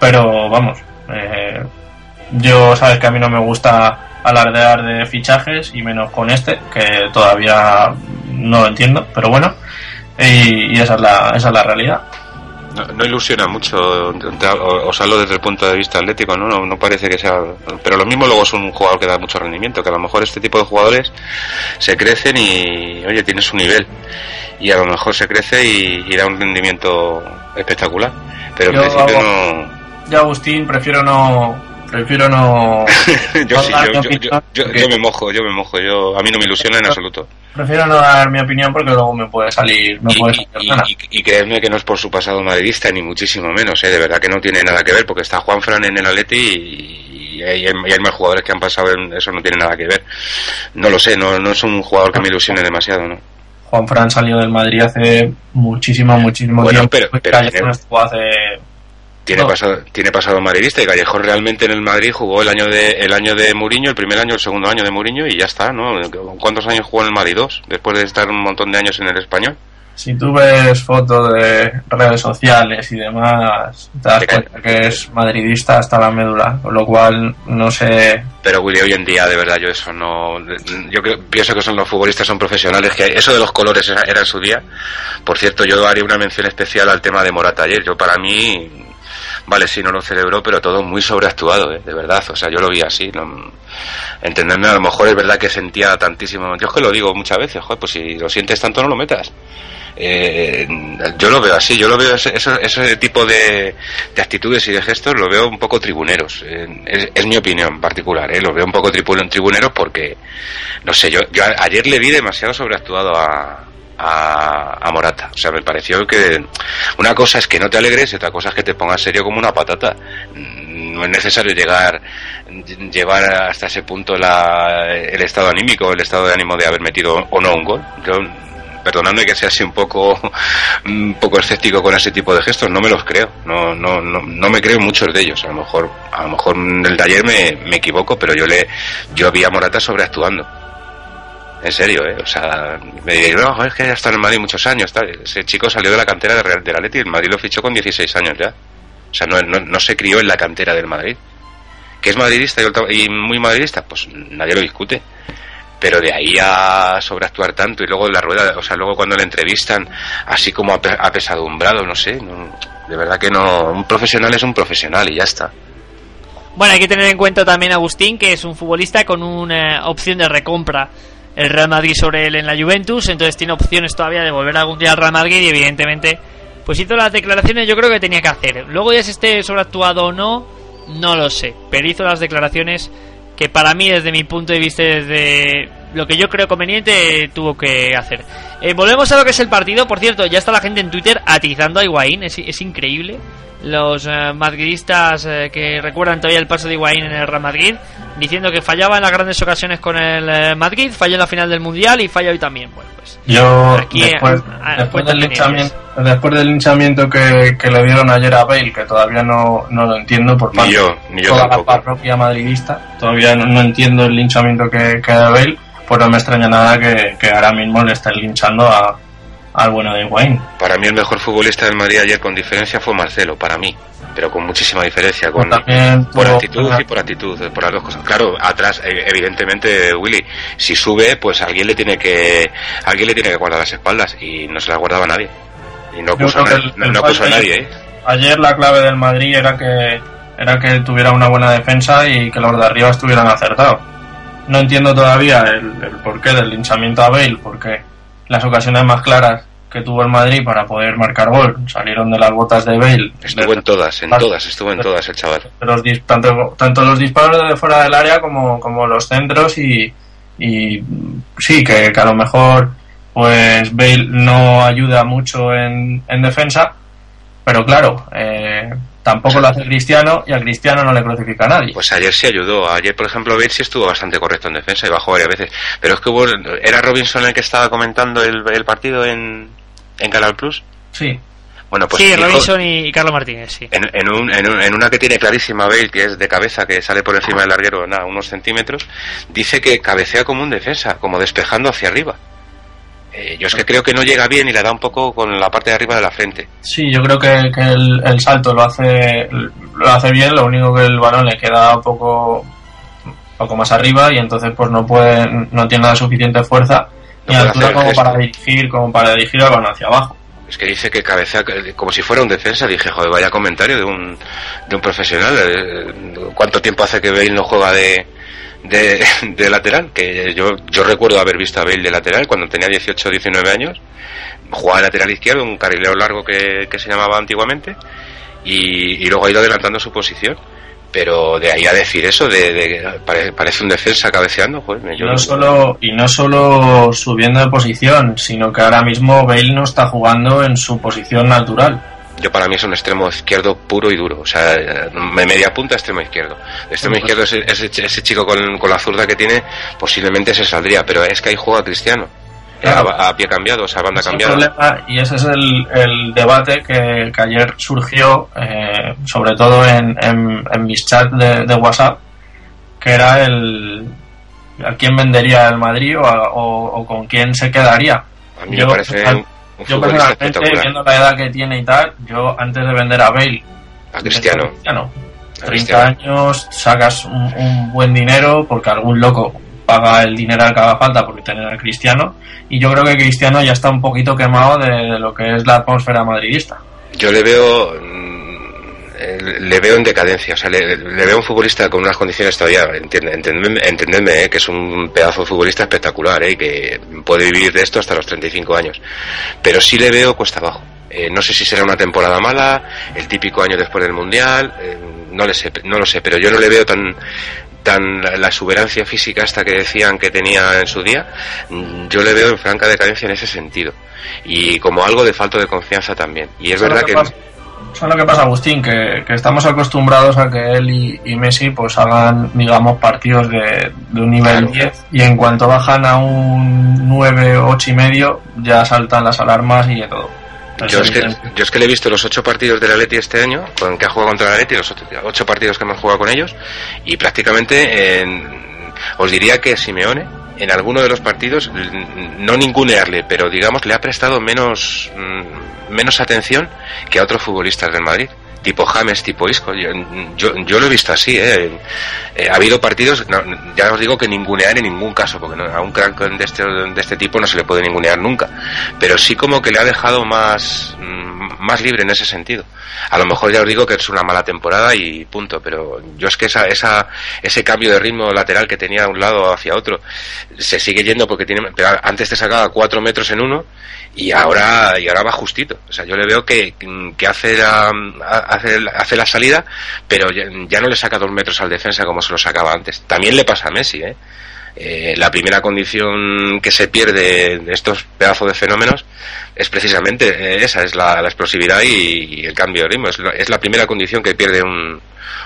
pero vamos, eh, yo sabes que a mí no me gusta alardear de fichajes y menos con este, que todavía no lo entiendo, pero bueno, y, y esa, es la, esa es la realidad. No, no ilusiona mucho, os hablo desde el punto de vista atlético, ¿no? ¿no? No parece que sea... Pero lo mismo luego es un jugador que da mucho rendimiento, que a lo mejor este tipo de jugadores se crecen y, oye, tiene su nivel. Y a lo mejor se crece y, y da un rendimiento espectacular. Pero en Yo principio hago- no... Yo, Agustín, prefiero no... Prefiero no... yo no sí, yo, me mojo, yo me mojo. Yo, a mí no me ilusiona en absoluto. Prefiero no dar mi opinión porque luego me puede salir... Puede Y, nada. y, y creedme que no es por su pasado madridista, ni muchísimo menos, ¿eh? de verdad que no tiene nada que ver, porque está Juan Fran en el Atleti y, hay, más jugadores que han pasado en eso, no tiene nada que ver. No lo sé, no, no es un jugador que me ilusione demasiado, ¿no? Juan Fran salió del Madrid hace muchísimo, muchísimo Bueno, tiempo. pero- y pero hace... Tiene No. pasado, tiene pasado madridista y Callejón realmente en el Madrid jugó el año de el año de Mourinho, el primer año, el segundo año de Mourinho y ya está, ¿no? ¿Cuántos años jugó en el Madrid? Dos, después de estar un montón de años en el español. Si tú ves fotos de redes sociales y demás, te das cuenta que es madridista hasta la médula, con lo cual no sé... Pero Willy, hoy en día, de verdad, yo eso no. Yo creo- pienso que son los futbolistas, son profesionales. que Eso de los colores era, era en su día. Por cierto, yo haría una mención especial al tema de Morata ayer. Yo, para mí, vale, sí, no lo celebró, pero todo muy sobreactuado, ¿eh? de verdad. O sea, yo lo vi así. No, entenderme, a lo mejor es verdad que sentía tantísimo. Yo es que lo digo muchas veces, joder, pues si lo sientes tanto, no lo metas. Eh, yo lo veo así, yo lo veo ese, ese, tipo de, de actitudes y de gestos, lo veo un poco tribuneros. Eh, es, mi opinión particular, ¿eh? lo veo un poco tribu- tribuneros porque, no sé, yo, yo ayer le vi demasiado sobreactuado a, a, a Morata. O sea, me pareció que una cosa es que no te alegres y otra cosa es que te pongas serio como una patata. Mm, No es necesario llegar, llevar hasta ese punto la, el estado anímico, el estado de ánimo de haber metido o no un gol. Yo, perdonadme que sea así un poco un poco escéptico con ese tipo de gestos no me los creo no no no, no me creo muchos de ellos a lo mejor a lo mejor en el ayer me, me equivoco pero yo le yo vi a Morata sobreactuando en serio, ¿eh? O sea, me diréis, no, es que ya está en Madrid muchos años. Ese chico salió de la cantera de Real- del Atleti y el Madrid lo fichó con 16 años ya. O sea, no, no, no se crió en la cantera del Madrid. ¿Que es madridista y, muy madridista? Pues nadie lo discute. Pero de ahí a sobreactuar tanto y luego la rueda, o sea, luego cuando le entrevistan, así como ape- apesadumbrado, no sé, de verdad que no. Un profesional es un profesional y ya está. Bueno, hay que tener en cuenta también Agustín que es un futbolista con una opción de recompra el Real Madrid sobre él en la Juventus, entonces tiene opciones todavía de volver algún día al Real Madrid y evidentemente pues hizo las declaraciones yo creo que tenía que hacer. Luego ya si esté sobreactuado o no, no lo sé, pero hizo las declaraciones que para mí desde mi punto de vista desde lo que yo creo conveniente tuvo que hacer. Eh, volvemos a lo que es el partido, por cierto, ya está la gente en Twitter atizando a Higuaín, es, es increíble. Los eh, madridistas eh, que recuerdan todavía el paso de Higuaín en el Real Madrid, diciendo que fallaba en las grandes ocasiones con el eh, Madrid, falló en la final del Mundial y falla hoy también. Bueno, pues Yo, Aquí, después, ah, después, del linchamiento, después del linchamiento que, que le dieron ayer a Bale, que todavía no, no lo entiendo por Ni parte yo, ni yo toda la parroquia madridista, todavía no, no entiendo el linchamiento que, que da Bale, pues no me extraña nada que, que ahora mismo le estén linchando a, al bueno de Higuaín. Para mí el mejor futbolista del Madrid ayer con diferencia fue Marcelo, para mí. Pero con muchísima diferencia, con, También por actitud y por actitud, eh, por las dos cosas. Claro, atrás, eh, evidentemente, Willy, si sube, pues alguien le tiene que, alguien le tiene que guardar las espaldas y no se las guardaba nadie. Y no puso, a, nadie- el- no, el no puso a nadie, ¿eh? Ayer la clave del Madrid era que era que tuviera una buena defensa y que los de arriba estuvieran acertados. No entiendo todavía el, el porqué del linchamiento a Bale, porque las ocasiones más claras que tuvo el Madrid para poder marcar gol salieron de las botas de Bale. Estuvo en todas, en todas, estuvo en todas el chaval. los tanto, tanto los disparos de fuera del área como, como los centros y, y sí, que, que a lo mejor pues Bale no ayuda mucho en, en defensa, pero claro, eh, tampoco lo hace Cristiano y a Cristiano no le crucifica a nadie. Pues ayer sí ayudó. Ayer, por ejemplo, Bale sí estuvo bastante correcto en defensa y bajó varias veces. Pero es que hubo, era Robinson el que estaba comentando el, el partido en, en Canal Plus. Sí. Bueno, pues sí, dijo- Robinson y, y Carlos Martínez, sí. En, en, un- en un- en una que tiene clarísima Bale, que es de cabeza, que sale por encima del larguero, nada, unos centímetros, dice que cabecea como un defensa, como despejando hacia arriba. Eh, yo es que creo que no llega bien y le da un poco con la parte de arriba de la frente. Sí, yo creo que, que el, el salto lo hace lo hace bien, lo único que el balón le queda un poco, poco más arriba y entonces pues no puede no tiene la suficiente fuerza ni No puede altura como gesto. para dirigir como para dirigir el balón hacia abajo. Es que dice que cabecea como si fuera un defensa. Dije, joder, vaya comentario de un, de un profesional. Eh, ¿Cuánto tiempo hace que Bale no juega de, de, de lateral? Que yo, yo recuerdo haber visto a Bale de lateral cuando tenía 18 o 19 años. Jugaba de lateral izquierdo, un carrilero largo que, que se llamaba antiguamente. Y, y luego ha ido adelantando su posición. Pero de ahí a decir eso, de, de- pare- parece un defensa cabeceando, joder, no solo y no solo subiendo de posición, sino que ahora mismo Bale no está jugando en su posición natural. Yo para mí es un extremo izquierdo puro y duro, o sea, me- media punta, extremo izquierdo. Extremo izquierdo, ese, ese, chico con, con la zurda que tiene, posiblemente se saldría, pero es que ahí juega Cristiano, Claro. a, a pie cambiado, o sea, banda cambiada. problema y ese es el, el debate que, que ayer surgió, eh, sobre todo en, en, en mis chats de, de WhatsApp, que era el a quién vendería el Madrid o, a- o- o con quién se quedaría. A mí Yo, me parece un, yo personalmente, viendo la edad que tiene y tal, yo antes de vender a Bale, A Cristiano. Cristiano, A 30 Cristiano. años, sacas un, un buen dinero porque algún loco paga el dinero que haga falta por tener al Cristiano y yo creo que Cristiano ya está un poquito quemado de, de lo que es la atmósfera madridista. Yo le veo mm, le veo en decadencia, o sea, le, le veo un futbolista con unas condiciones todavía, entiende- entendedme, entendedme, eh, que es un pedazo de futbolista espectacular, eh, y que puede vivir de esto hasta los 35 años, pero sí le veo cuesta abajo. Eh, no sé si será una temporada mala, el típico año después del Mundial, eh, no, le sé, no lo sé, pero yo no le veo tan tan la, exuberancia física esta que decían que tenía en su día, yo le veo en franca decadencia en ese sentido. Y como algo de falta de confianza también. Y es ¿Sabes verdad que... ¿Sabes lo que pasa, Agustín? Que, que estamos acostumbrados a que él y, y Messi pues hagan, digamos, partidos de, de un nivel Claro. 10 y en cuanto bajan a un 9, 8 y medio ya saltan las alarmas y de todo. Yo es, que, yo es que le he visto los ocho partidos del Atleti este año, con que ha jugado contra el Atleti, los ocho, ocho partidos que hemos jugado con ellos, y prácticamente en- os diría que Simeone, en alguno de los partidos, no ningunearle, pero digamos le ha prestado menos, mm, menos atención que a otros futbolistas del Madrid. Tipo James, tipo Isco. Yo, yo, yo lo he visto así, ¿eh? Eh, ha habido partidos, no, ya os digo que ningunear en ningún caso, porque no- a un crack de este, de este tipo no se le puede ningunear nunca. Pero sí como que le ha dejado más, mm, más libre en ese sentido. A lo mejor ya os digo que es una mala temporada y punto, pero yo es que esa, esa, ese cambio de ritmo lateral que tenía de un lado hacia otro se sigue yendo porque tiene, pero antes te sacaba cuatro metros en uno y ahora, y ahora va justito. O sea, yo le veo que, que hace, la, hace, hace la salida, pero ya, no le saca dos metros al defensa como se lo sacaba antes. También le pasa a Messi, ¿eh? Eh, la primera condición que se pierde de estos pedazos de fenómenos es precisamente eh, esa, es la, explosividad y, el cambio de ritmo. Es, es la primera condición que pierde un,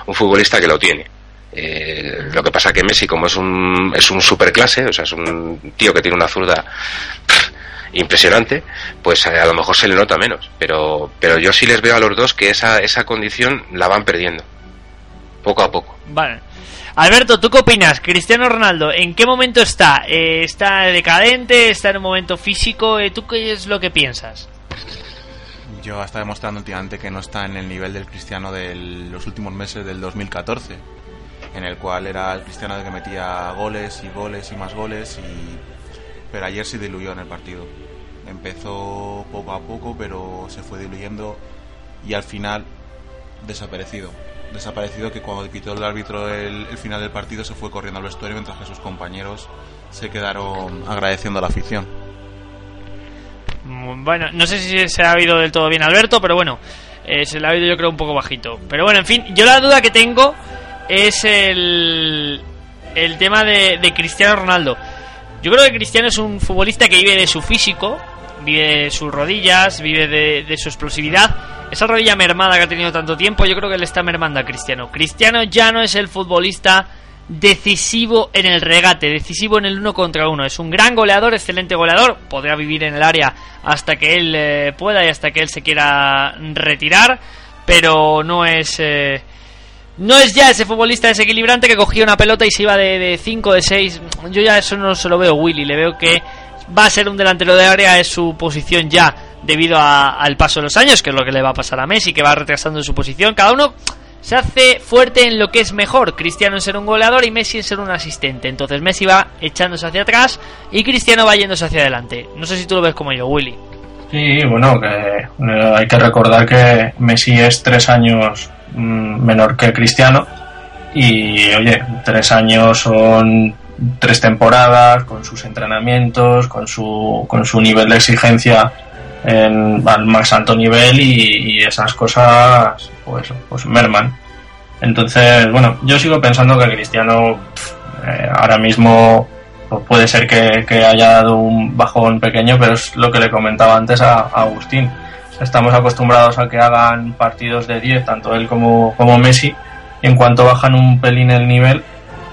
un futbolista que lo tiene. Eh, lo que pasa que Messi, como es un, es un superclase, o sea, es un tío que tiene una zurda impresionante, pues eh, a lo mejor se le nota menos. Pero, pero yo sí les veo a los dos que esa, esa condición la van perdiendo. Poco a poco. Vale. Alberto, ¿tú qué opinas? Cristiano Ronaldo, ¿en qué momento está? Eh, ¿Está decadente? ¿Está en un momento físico? Eh, ¿Tú qué es lo que piensas? Yo está demostrando últimamente que no está en el nivel del Cristiano de los últimos meses del 2014, en el cual era el Cristiano el que metía goles y goles y más goles, y... pero ayer se diluyó en el partido. Empezó poco a poco, pero se fue diluyendo y al final desaparecido. Desaparecido que cuando pitó el árbitro el, final del partido se fue corriendo al vestuario mientras que sus compañeros se quedaron agradeciendo a la afición. Mm, Bueno, no sé si se ha oído del todo bien Alberto, pero bueno, eh, se le ha oído yo creo un poco bajito. Pero bueno, en fin, yo la duda que tengo es el, el tema de Cristiano Ronaldo. Yo creo que Cristiano es un futbolista que vive de su físico, vive de sus rodillas, vive de, su explosividad. esa rodilla mermada que ha tenido tanto tiempo, yo creo que le está mermando a Cristiano. Cristiano ya no es el futbolista decisivo en el regate, decisivo en el uno contra uno. Es un gran goleador, excelente goleador, podrá vivir en el área hasta que él eh, pueda y hasta que él se quiera retirar, pero no es... Eh, no es ya ese futbolista desequilibrante que cogía una pelota y se iba de 5, de 6. Yo ya eso no se lo veo Willy. Le veo que va a ser un delantero de área, es su posición ya debido al paso de los años, que es lo que le va a pasar a Messi, que va retrasando su posición. Cada uno se hace fuerte en lo que es mejor. Cristiano en ser un goleador y Messi en ser un asistente. Entonces Messi va echándose hacia atrás y Cristiano va yéndose hacia adelante. No sé si tú lo ves como yo, Willy. Sí, bueno, que eh, hay que recordar que Messi es tres años mm, menor que Cristiano y oye, tres años son tres temporadas con sus entrenamientos, con su, con su nivel de exigencia en, al más alto nivel y, esas cosas pues, pues merman. Entonces, bueno, yo sigo pensando que Cristiano eh, ahora mismo pues puede ser que, haya dado un bajón pequeño, pero es lo que le comentaba antes a, Agustín. Estamos acostumbrados a que hagan partidos de 10, tanto él como, como Messi, en cuanto bajan un pelín el nivel,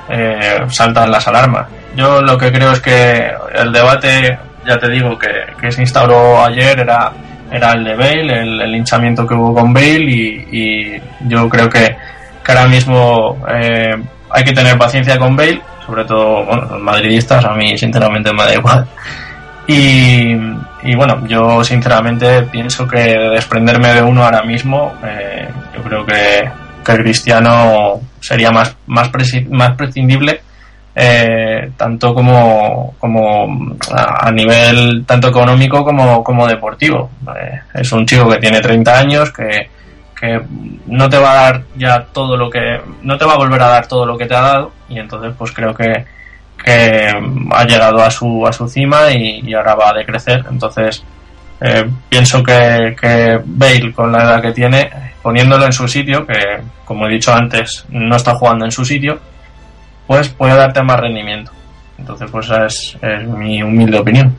eh, saltan las alarmas. Yo lo que creo es que el debate ya te digo, que, se instauró ayer era, era el de Bale, el, hinchamiento que hubo con Bale y, yo creo que, que ahora mismo eh, hay que tener paciencia con Bale, sobre todo bueno, los madridistas, a mí sinceramente me da igual. Y, y bueno, yo sinceramente pienso que desprenderme de uno ahora mismo, eh, yo creo que, que Cristiano sería más, más, más prescindible eh, tanto como, como a nivel tanto económico como, como deportivo. Eh, es un chico que tiene 30 años, que, que no te va a dar ya todo lo que, no te va a volver a dar todo lo que te ha dado y entonces pues creo que, que ha llegado a su, a su cima y, ahora va a decrecer. Entonces eh, pienso que, que Bale con la edad que tiene, poniéndolo en su sitio, que como he dicho antes, no está jugando en su sitio, pues puede darte más rendimiento. Entonces, pues esa es, mi humilde opinión.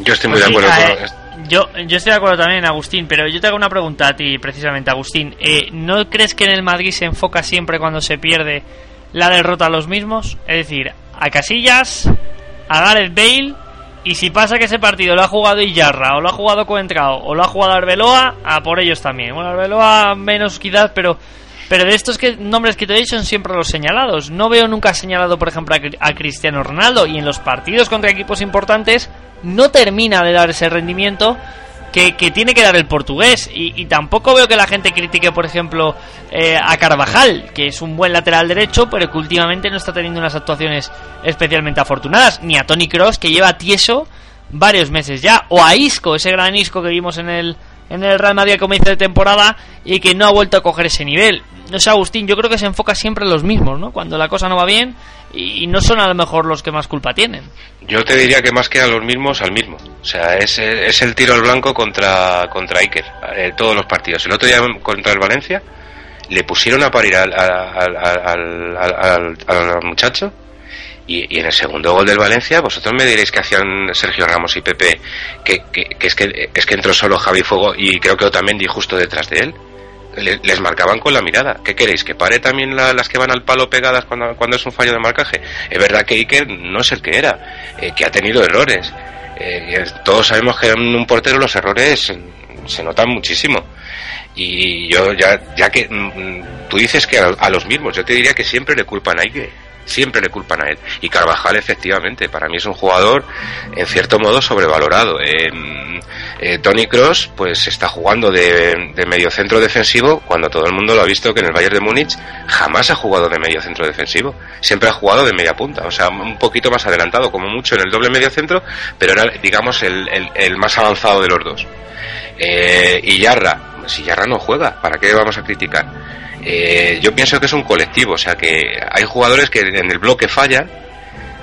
Yo estoy muy de pues acuerdo con esto. Yo, yo estoy de acuerdo también, Agustín, pero yo te hago una pregunta a ti, precisamente, Agustín. Eh, ¿No crees que en el Madrid se enfoca siempre cuando se pierde la derrota a los mismos? Es decir, a Casillas, a Gareth Bale, y si pasa que ese partido lo ha jugado Iyarra, o lo ha jugado Coentrao, o lo ha jugado Arbeloa, a por ellos también. Bueno, Arbeloa menos quizás, pero pero de estos que, nombres que te he dicho son siempre los señalados. No veo nunca señalado, por ejemplo, a, Cristiano Ronaldo. Y en los partidos contra equipos importantes no termina de dar ese rendimiento que, tiene que dar el portugués. Y, tampoco veo que la gente critique, por ejemplo, eh, a Carvajal, que es un buen lateral derecho, pero que últimamente no está teniendo unas actuaciones especialmente afortunadas. Ni a Tony Cross, que lleva tieso varios meses ya. O a Isco, ese gran Isco que vimos en el en el Real Madrid a comienzo de temporada y que no ha vuelto a coger ese nivel. No sé, Agustín, yo creo que se enfoca siempre en los mismos, ¿no? Cuando la cosa no va bien y no son a lo mejor los que más culpa tienen. Yo te diría que más que a los mismos, al mismo. O sea, es, es el tiro al blanco contra, contra Iker, eh, todos los partidos. El otro día contra el Valencia le pusieron a parir al, al, al, al muchacho y, en el segundo gol del Valencia, vosotros me diréis que hacían Sergio Ramos y Pepe, que, es que es que entró solo Javi Fuego y creo que Otamendi justo detrás de él. les marcaban con la mirada. ¿Qué queréis? ¿Que pare también las que van al palo pegadas cuando, cuando es un fallo de marcaje? Es verdad que Iker no es el que era, eh, que ha tenido errores. Eh, todos sabemos que en un portero los errores se notan muchísimo. Y yo, ya, ya que mm, mm, tú dices que a, a, los mismos, yo te diría que siempre le culpan a Iker siempre le culpan a él. Y Carvajal, efectivamente, para mí es un jugador, en cierto modo, sobrevalorado. Eh, Tony Cross, pues está jugando de, de medio centro defensivo cuando todo el mundo lo ha visto que en el Bayern de Múnich jamás ha jugado de medio centro defensivo. Siempre ha jugado de media punta, o sea, un poquito más adelantado, como mucho en el doble medio centro, pero era, digamos, el, más avanzado de los dos. Eh, y Yarra, si Yarra no juega, ¿para qué vamos a criticar? Eh, yo pienso que es un colectivo, o sea que hay jugadores que en el bloque fallan,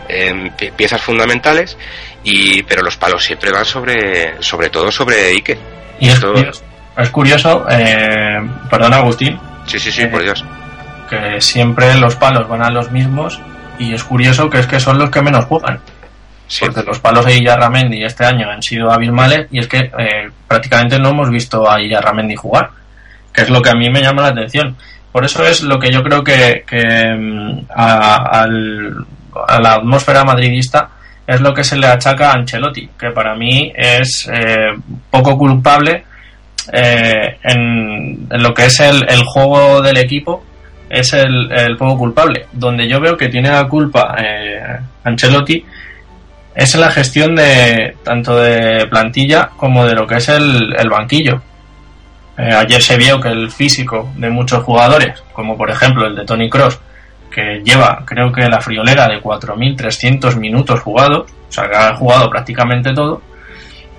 en piezas fundamentales, y pero los palos siempre van sobre, sobre todo sobre Ike. Y es, curioso, es curioso eh, perdón Agustín. Sí, sí, sí, por Dios. Que siempre los palos van a los mismos y es curioso que es que son los que menos juegan. Porque los palos de Illarramendi este año han sido abismales y es que eh, prácticamente no hemos visto a Illarramendi jugar, que es lo que a mí me llama la atención. Por eso es lo que yo creo que, que mm, a, al- a la atmósfera madridista es lo que se le achaca a Ancelotti, que para mí es eh, poco culpable eh, en, lo que es el, el juego del equipo, es el, el poco culpable. Donde yo veo que tiene la culpa eh, Ancelotti es en la gestión de tanto de plantilla como de lo que es el, el banquillo. Eh, ayer se vio que el físico de muchos jugadores, como por ejemplo el de Tony Cross, que lleva creo que la friolera de 4.300 minutos jugados, o sea que ha jugado prácticamente todo,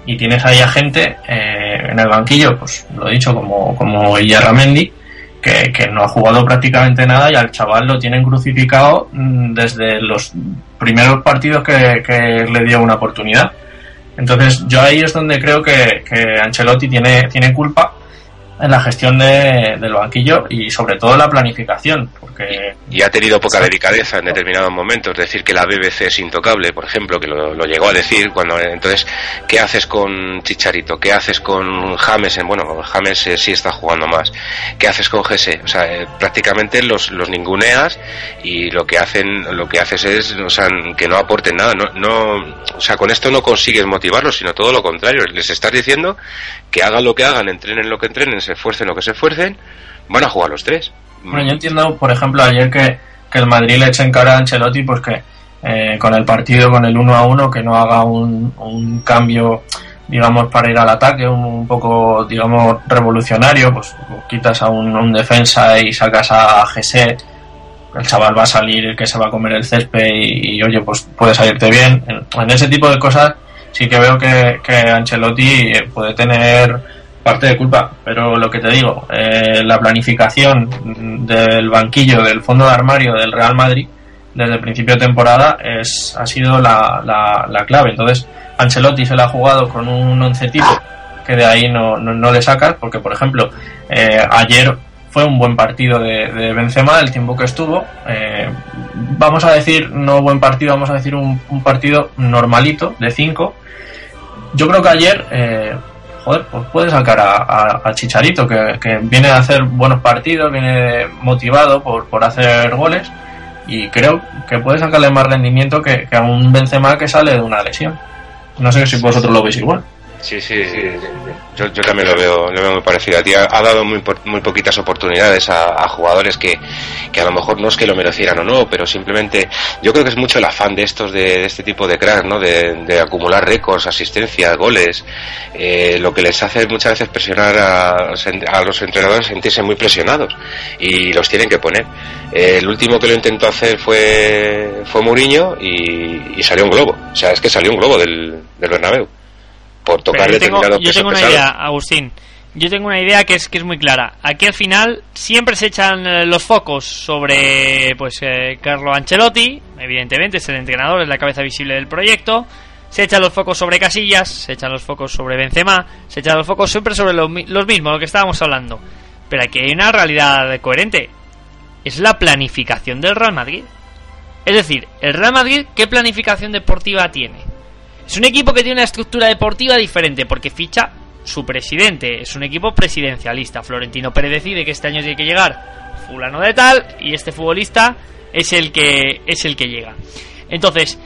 y tienes ahí a gente eh, en el banquillo, pues lo he dicho, como, como Illarramendi, que, que no ha jugado prácticamente nada y al chaval lo tienen crucificado mm, desde los primeros partidos que, que le dio una oportunidad. Entonces yo ahí es donde creo que, que Ancelotti tiene, tiene culpa en la gestión de- del banquillo y sobre todo en la planificación, porque Y ha tenido poca delicadeza en determinados momentos. Decir que la BBC es intocable, por ejemplo, que lo, lo llegó a decir. cuando Entonces, ¿qué haces con Chicharito? ¿Qué haces con James? En- Bueno, James eh, sí está jugando más. ¿Qué haces con Gese? O sea, eh, prácticamente los, los ninguneas y lo que hacen lo que haces es o sea, que no aporten nada. No, no, o sea, con esto no consigues motivarlos, sino todo lo contrario. Les estás diciendo que hagan lo que hagan, entrenen lo que entrenen, se esfuercen lo que se esfuercen, van a jugar los tres. Bueno, yo entiendo, por ejemplo, ayer que, que el Madrid le eche en cara a Ancelotti, pues que eh, con el partido, con el 1 a 1, que no haga un, un cambio, digamos, para ir al ataque, un, poco, digamos, revolucionario, pues quitas a un, defensa y sacas a Gese, el chaval va a salir, que se va a comer el césped y, y, oye, pues puede salirte bien. En, en ese tipo de cosas sí que veo que, que Ancelotti eh, puede tener parte de culpa, pero lo que te digo, eh, la planificación del banquillo, del fondo de armario del Real Madrid desde el principio de temporada es ha sido la, la, la clave. Entonces, Ancelotti se la ha jugado con un once tipo que de ahí no, no, le sacas, porque por ejemplo, eh, ayer fue un buen partido de, de Benzema el tiempo que estuvo. Eh, vamos a decir, no buen partido, vamos a decir un, un partido normalito de 5. Yo creo que ayer, joder, pues puede sacar a, a- a Chicharito, que, que viene a hacer buenos partidos, viene motivado por, por hacer goles. Y creo que puede sacarle más rendimiento que, que a un Benzema que sale de una lesión. No sé si vosotros lo veis igual. Sí, sí, sí. Yo, yo también lo veo, lo veo muy parecido a ti. Ha, dado muy, muy poquitas oportunidades a, jugadores que, que a lo mejor no es que lo merecieran o no, pero simplemente yo creo que es mucho el afán de estos, de, este tipo de cracks, ¿no? De, de acumular récords, asistencias, goles, eh, lo que les hace muchas veces presionar a, a los entrenadores, sentirse muy presionados y los tienen que poner. Eh, el último que lo intentó hacer fue, fue Mourinho y, y salió un globo. O sea, es que salió un globo del, del Bernabéu por tocar yo tengo, yo tengo una idea, Agustín. Yo tengo una idea que es que es muy clara. Aquí al final siempre se echan eh, los focos sobre pues eh, Carlo Ancelotti, evidentemente es el entrenador, es la cabeza visible del proyecto. Se echan los focos sobre Casillas, se echan los focos sobre Benzema, se echan los focos siempre sobre los, los mismos, lo que estábamos hablando. Pero aquí hay una realidad coherente. Es la planificación del Real Madrid. Es decir, el Real Madrid, ¿qué planificación deportiva tiene? Es un equipo que tiene una estructura deportiva diferente porque ficha su presidente. Es un equipo presidencialista. Florentino Pérez decide que este año tiene que llegar fulano de tal y este futbolista es el que es el que llega. Entonces,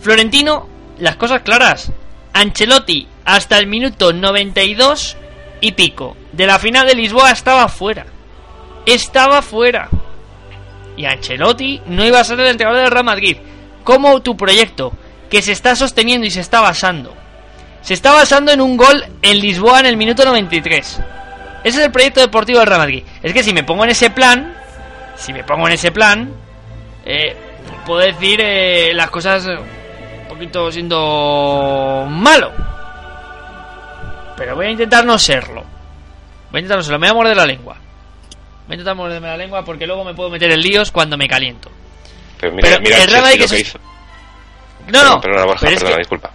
Florentino, las cosas claras. Ancelotti hasta el minuto 92 y pico de la final de Lisboa estaba fuera. Estaba fuera. Y Ancelotti no iba a ser el entrenador del Real Madrid. Como tu proyecto, que se está sosteniendo y se está basando. Se está basando en un gol en Lisboa en el minuto 93. Ese es el proyecto deportivo del Real Madrid. Es que si me pongo en ese plan, si me pongo en ese plan, eh, puedo decir eh, las cosas un poquito siendo malo. Pero voy a intentar no serlo. Voy a intentar no serlo. Me voy a morder la lengua. Voy a intentar morderme la lengua porque luego me puedo meter en líos cuando me caliento. Pero mira, Pero mira el Real Madrid que que se- hizo. No, no. Perdona, Borja, que- disculpa.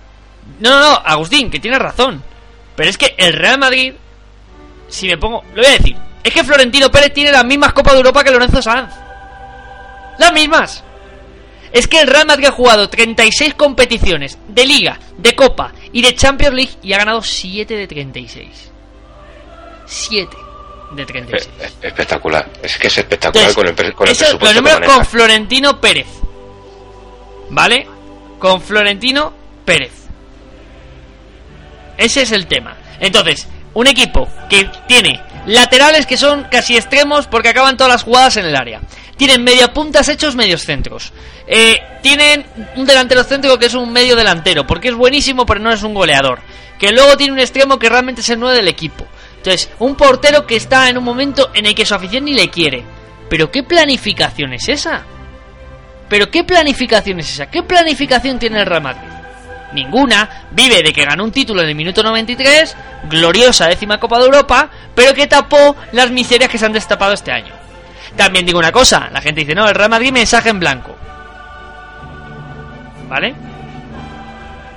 No, no, no, Agustín, que tienes razón. Pero es que el Real Madrid, si me pongo, lo voy a decir, es que Florentino Pérez tiene las mismas Copas de Europa que Lorenzo Sanz. Las mismas. Es que el Real Madrid ha jugado 36 competiciones de Liga, de Copa y de Champions League y ha ganado 7 de 36. 7 de 36. Espectacular. Es que es espectacular con el, con el presupuesto con Florentino Pérez. ¿Vale? Con Florentino Pérez. Ese es el tema. Entonces, un equipo que tiene laterales que son casi extremos porque acaban todas las jugadas en el área. Tienen media puntas hechos medios centros. Eh, tienen un delantero centro que es un medio delantero porque es buenísimo pero no es un goleador. Que luego tiene un extremo que realmente es el 9 del equipo. Entonces, un portero que está en un momento en el que su afición ni le quiere. Pero ¿qué planificación es esa? ¿Pero qué planificación es esa? ¿Qué planificación tiene el Real Madrid? Ninguna. Vive de que ganó un título en el minuto 93, gloriosa décima Copa de Europa, pero que tapó las miserias que se han destapado este año. También digo una cosa, la gente dice, no, el Real Madrid mensaje en blanco. ¿Vale?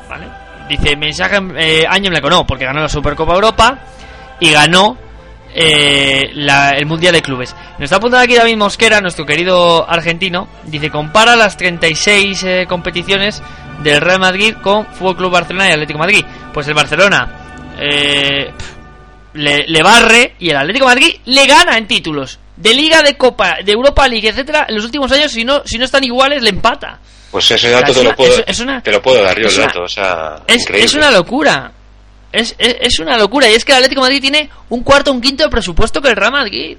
¿Vale? Dice mensaje en eh, año en blanco, no, porque ganó la Supercopa Europa y ganó eh, la- el Mundial de Clubes. Nos está apuntando aquí David Mosquera, nuestro querido argentino. Dice, compara las 36 eh, competiciones del Real Madrid con Fútbol Club Barcelona y Atlético Madrid. Pues el Barcelona eh, le, le barre y el Atlético Madrid le gana en títulos. De Liga, de Copa, de Europa League, etcétera, en los últimos años, si no, si no están iguales, le empata. Pues ese O sea, dato te, una- lo puedo, es- es una- te lo puedo dar yo el dato. O sea, Es, increíble. es una locura. Es, es, una locura. Y es que el Atlético Madrid tiene un cuarto un quinto de presupuesto que el Real Madrid.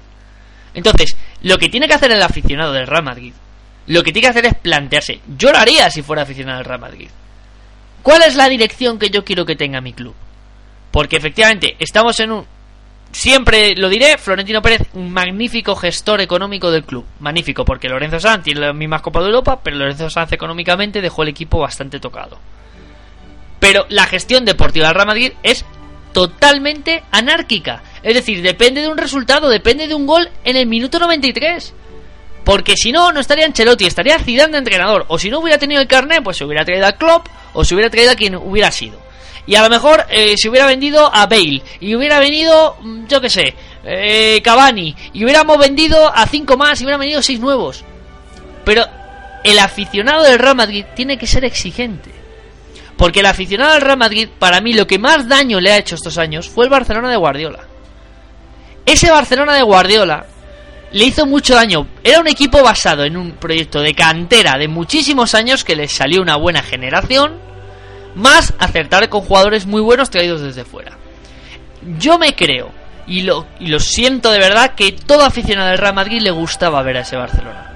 Entonces, lo que tiene que hacer el aficionado del Real Madrid, lo que tiene que hacer es plantearse. Yo lo haría si fuera aficionado del Real Madrid. ¿Cuál es la dirección que yo quiero que tenga mi club? Porque efectivamente, estamos en un. Siempre lo diré, Florentino Pérez, un magnífico gestor económico del club. Magnífico, porque Lorenzo Sanz tiene las mismas Copas de Europa, pero Lorenzo Sanz económicamente dejó el equipo bastante tocado. Pero la gestión deportiva del Real Madrid es totalmente anárquica. Es decir, depende de un resultado, depende de un gol en el minuto 93. Porque si no, no estaría Ancelotti, estaría Zidane de entrenador. O si no hubiera tenido el carnet, pues se hubiera traído a Klopp o se hubiera traído a quien hubiera sido. Y a lo mejor eh, se hubiera vendido a Bale y hubiera venido, mm, yo qué sé, eh, Cavani y hubiéramos vendido a cinco más y hubieran venido seis nuevos. Pero el aficionado del Real Madrid tiene que ser exigente. Porque el aficionado del Real Madrid, para mí, lo que más daño le ha hecho estos años fue el Barcelona de Guardiola. Ese Barcelona de Guardiola le hizo mucho daño. Era un equipo basado en un proyecto de cantera de muchísimos años que les salió una buena generación, más acertar con jugadores muy buenos traídos desde fuera. Yo me creo, y lo, y lo siento de verdad, que todo aficionado del Real Madrid le gustaba ver a ese Barcelona.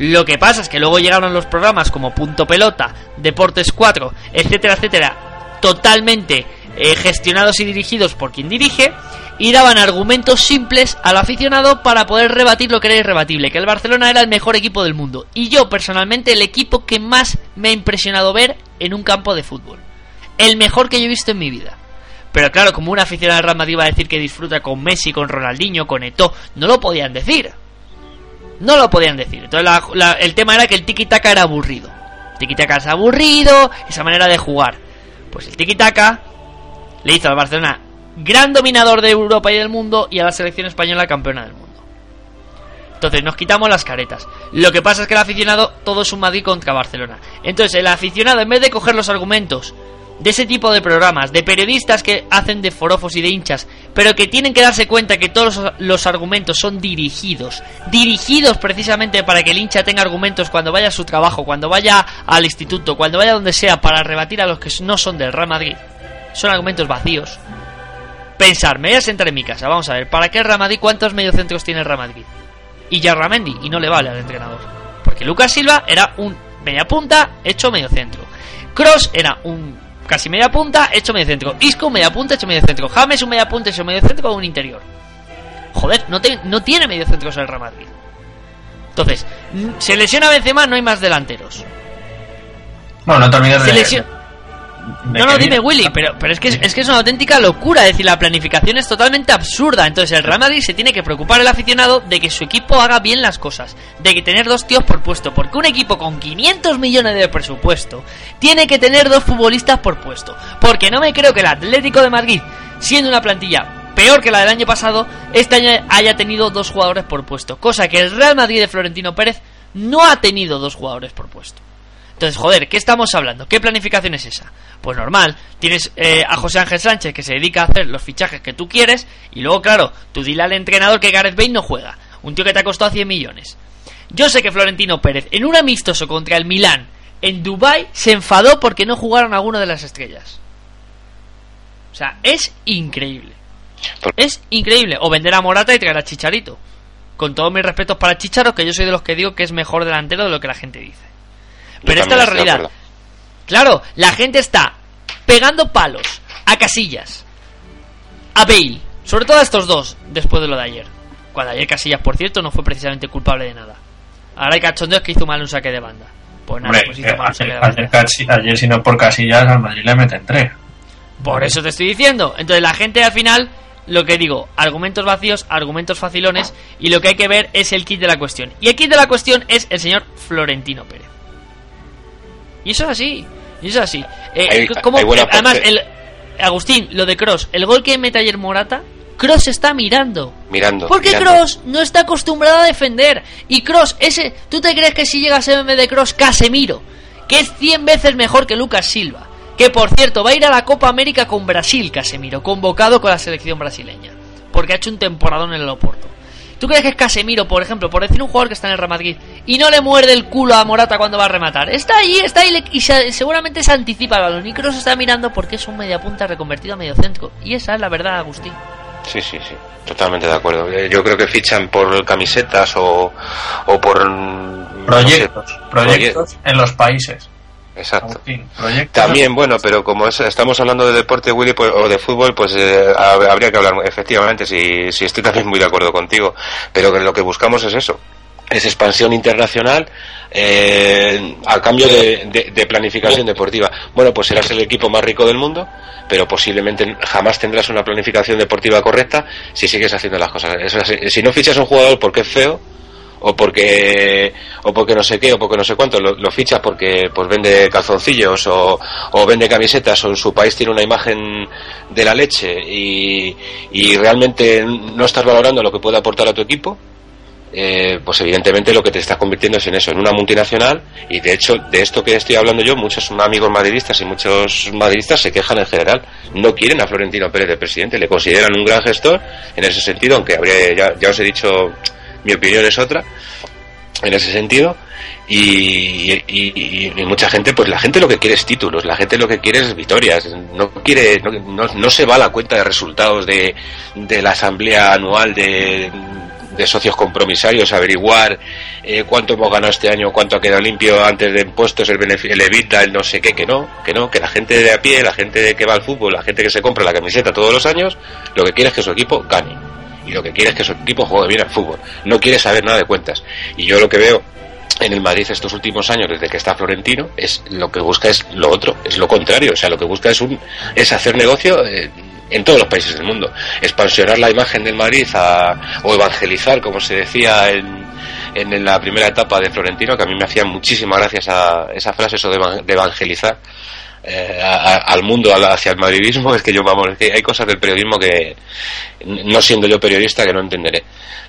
Lo que pasa es que luego llegaron los programas como Punto Pelota, Deportes 4, etcétera, etcétera, totalmente eh, gestionados y dirigidos por quien dirige, y daban argumentos simples al aficionado para poder rebatir lo que era irrebatible, que el Barcelona era el mejor equipo del mundo. Y yo, personalmente, el equipo que más me ha impresionado ver en un campo de fútbol. El mejor que yo he visto en mi vida. Pero claro, como un aficionado del Real Madrid a decir que disfruta con Messi, con Ronaldinho, con Eto'o, no lo podían decir. No lo podían decir. Entonces la- la- el tema era que el tiki-taka era aburrido. Tiki-taka es aburrido, esa manera de jugar. Pues el tiki-taka le hizo al Barcelona gran dominador de Europa y del mundo y a la selección española campeona del mundo. Entonces nos quitamos las caretas. Lo que pasa es que el aficionado todo es un Madrid contra Barcelona. Entonces el aficionado en vez de coger los argumentos de ese tipo de programas, de periodistas que hacen de forofos y de hinchas, pero que tienen que darse cuenta que todos los, argumentos son dirigidos, dirigidos precisamente para que el hincha tenga argumentos cuando vaya a su trabajo, cuando vaya al instituto, cuando vaya donde sea para rebatir a los que no son del Real Madrid. Son argumentos vacíos. Pensar, me voy a sentar en mi casa, vamos a ver, ¿para qué el Real Madrid? ¿Cuántos mediocentros tiene el Real Madrid? Y Yarramendi, y no le vale al entrenador. Porque Lucas Silva era un media punta hecho medio centro. Cross era un casi media punta hecho medio centro. Isco media punta hecho medio centro. James un media punta hecho medio centro con un interior. Joder, no, te- no tiene medio centros el Real Madrid. Entonces, se lesiona Benzema, no hay más delanteros. Bueno, no te olvides Se de, lesiona- de No, no, dime. Willy, pero, pero es, que es, es que es una auténtica locura, es decir, la planificación es totalmente absurda. Entonces el Real Madrid se tiene que preocupar el aficionado de que su equipo haga bien las cosas, de que tener dos tíos por puesto, porque un equipo con 500 millones de presupuesto tiene que tener dos futbolistas por puesto. Porque no me creo que el Atlético de Madrid, siendo una plantilla peor que la del año pasado, este año haya tenido dos jugadores por puesto, cosa que el Real Madrid de Florentino Pérez no ha tenido dos jugadores por puesto. Entonces, joder, ¿qué estamos hablando? ¿Qué planificación es esa? Pues normal, tienes eh, a José Ángel Sánchez que se dedica a hacer los fichajes que tú quieres y luego, claro, tú dile al entrenador que Gareth Bale no juega, un tío que te ha costado 100 millones. Yo sé que Florentino Pérez, en un amistoso contra el Milán en Dubai se enfadó porque no jugaron alguno de las estrellas. O sea, es increíble. Es increíble. O vender a Morata y traer a Chicharito. Con todos mis respetos para Chicharo, que yo soy de los que digo que es mejor delantero de lo que la gente dice. Pero esta es la realidad. Claro, la gente está pegando palos a Casillas, a Bale, sobre todo a estos dos, después de lo de ayer. Cuando ayer Casillas, por cierto, no fue precisamente culpable de nada. Ahora hay cachondeos que hizo mal un saque de banda. Pues nada, pues hizo eh, mal un saque de ayer, banda. ayer, ayer, si no por Casillas, al Madrid le meten tres. Por eso te estoy diciendo. Entonces la gente al final, lo que digo, argumentos vacíos, argumentos facilones, y lo que hay que ver es el kit de la cuestión. Y el kit de la cuestión es el señor Florentino Pérez. Y eso es así. Y eso es así. Eh, Hay- ¿cómo- hay buena eh, además, el, Agustín, lo de Cross, el gol que mete ayer Morata, Cross está mirando. Mirando. Porque mirando. Cross no está acostumbrado a defender. Y Cross, ese, ¿tú te crees que si llega a vez de Cross Casemiro? Que es 100 veces mejor que Lucas Silva. Que por cierto, va a ir a la Copa América con Brasil, Casemiro, convocado con la selección brasileña. Porque ha hecho un temporadón en el Oporto. ¿Tú crees que es Casemiro, por ejemplo, por decir un jugador que está en el Real Madrid y no le muerde el culo a Morata cuando va a rematar? Está ahí, está ahí y se- seguramente se anticipa balón. Y Kroos está mirando porque es un mediapunta reconvertido a mediocentro. Y esa es la verdad, Agustín. Sí, sí, sí, totalmente de acuerdo. Eh, Yo creo que fichan por camisetas o, o por... mm, Proyectos, no sé, proyectos en los países. Exacto. También, bueno, pero como es- estamos hablando de deporte, Willy, pues, o de fútbol, pues eh, hab- habría que hablar, efectivamente, si, si estoy también muy de acuerdo contigo, pero que lo que buscamos es eso, es expansión internacional eh, a cambio de, de- de planificación deportiva. Bueno, pues serás el equipo más rico del mundo, pero posiblemente jamás tendrás una planificación deportiva correcta si sigues haciendo las cosas. Eso si no fichas a un jugador porque es feo, o porque o porque no sé qué o porque no sé cuánto lo, lo fichas porque pues vende calzoncillos o, o vende camisetas o en su país tiene una imagen de la leche y, y realmente no estás valorando lo que puede aportar a tu equipo eh, pues evidentemente lo que te estás convirtiendo es en eso, en una multinacional y de hecho de esto que estoy hablando yo muchos amigos madridistas y muchos madridistas se quejan en general, no quieren a Florentino Pérez de presidente, le consideran un gran gestor en ese sentido, aunque habría, ya, ya os he dicho mi opinión es otra en ese sentido y, y- mucha gente pues la gente lo que quiere es títulos la gente lo que quiere es victorias no quiere no, no- no se va a la cuenta de resultados de, de la asamblea anual de, de socios compromisarios averiguar eh, cuánto hemos ganado este año cuánto ha quedado limpio antes de impuestos el beneficio el evita el no sé qué que no que no que la gente de a pie la gente que va al fútbol la gente que se compra la camiseta todos los años lo que quiere es que su equipo gane y lo que quiere es que su equipo juegue bien al fútbol. No quiere saber nada de cuentas. Y yo lo que veo en el Madrid estos últimos años, desde que está Florentino, es lo que busca es lo otro, es lo contrario. O sea, lo que busca es un es hacer negocio eh, en todos los países del mundo. Expansionar la imagen del Madrid a- o evangelizar, como se decía en, en la primera etapa de Florentino, que a mí me hacía muchísima gracia esa, esa frase, eso de evangelizar eh, al mundo, hacia el madridismo, es que yo, vamos, es que hay cosas del periodismo que, no siendo yo periodista, que no entenderé.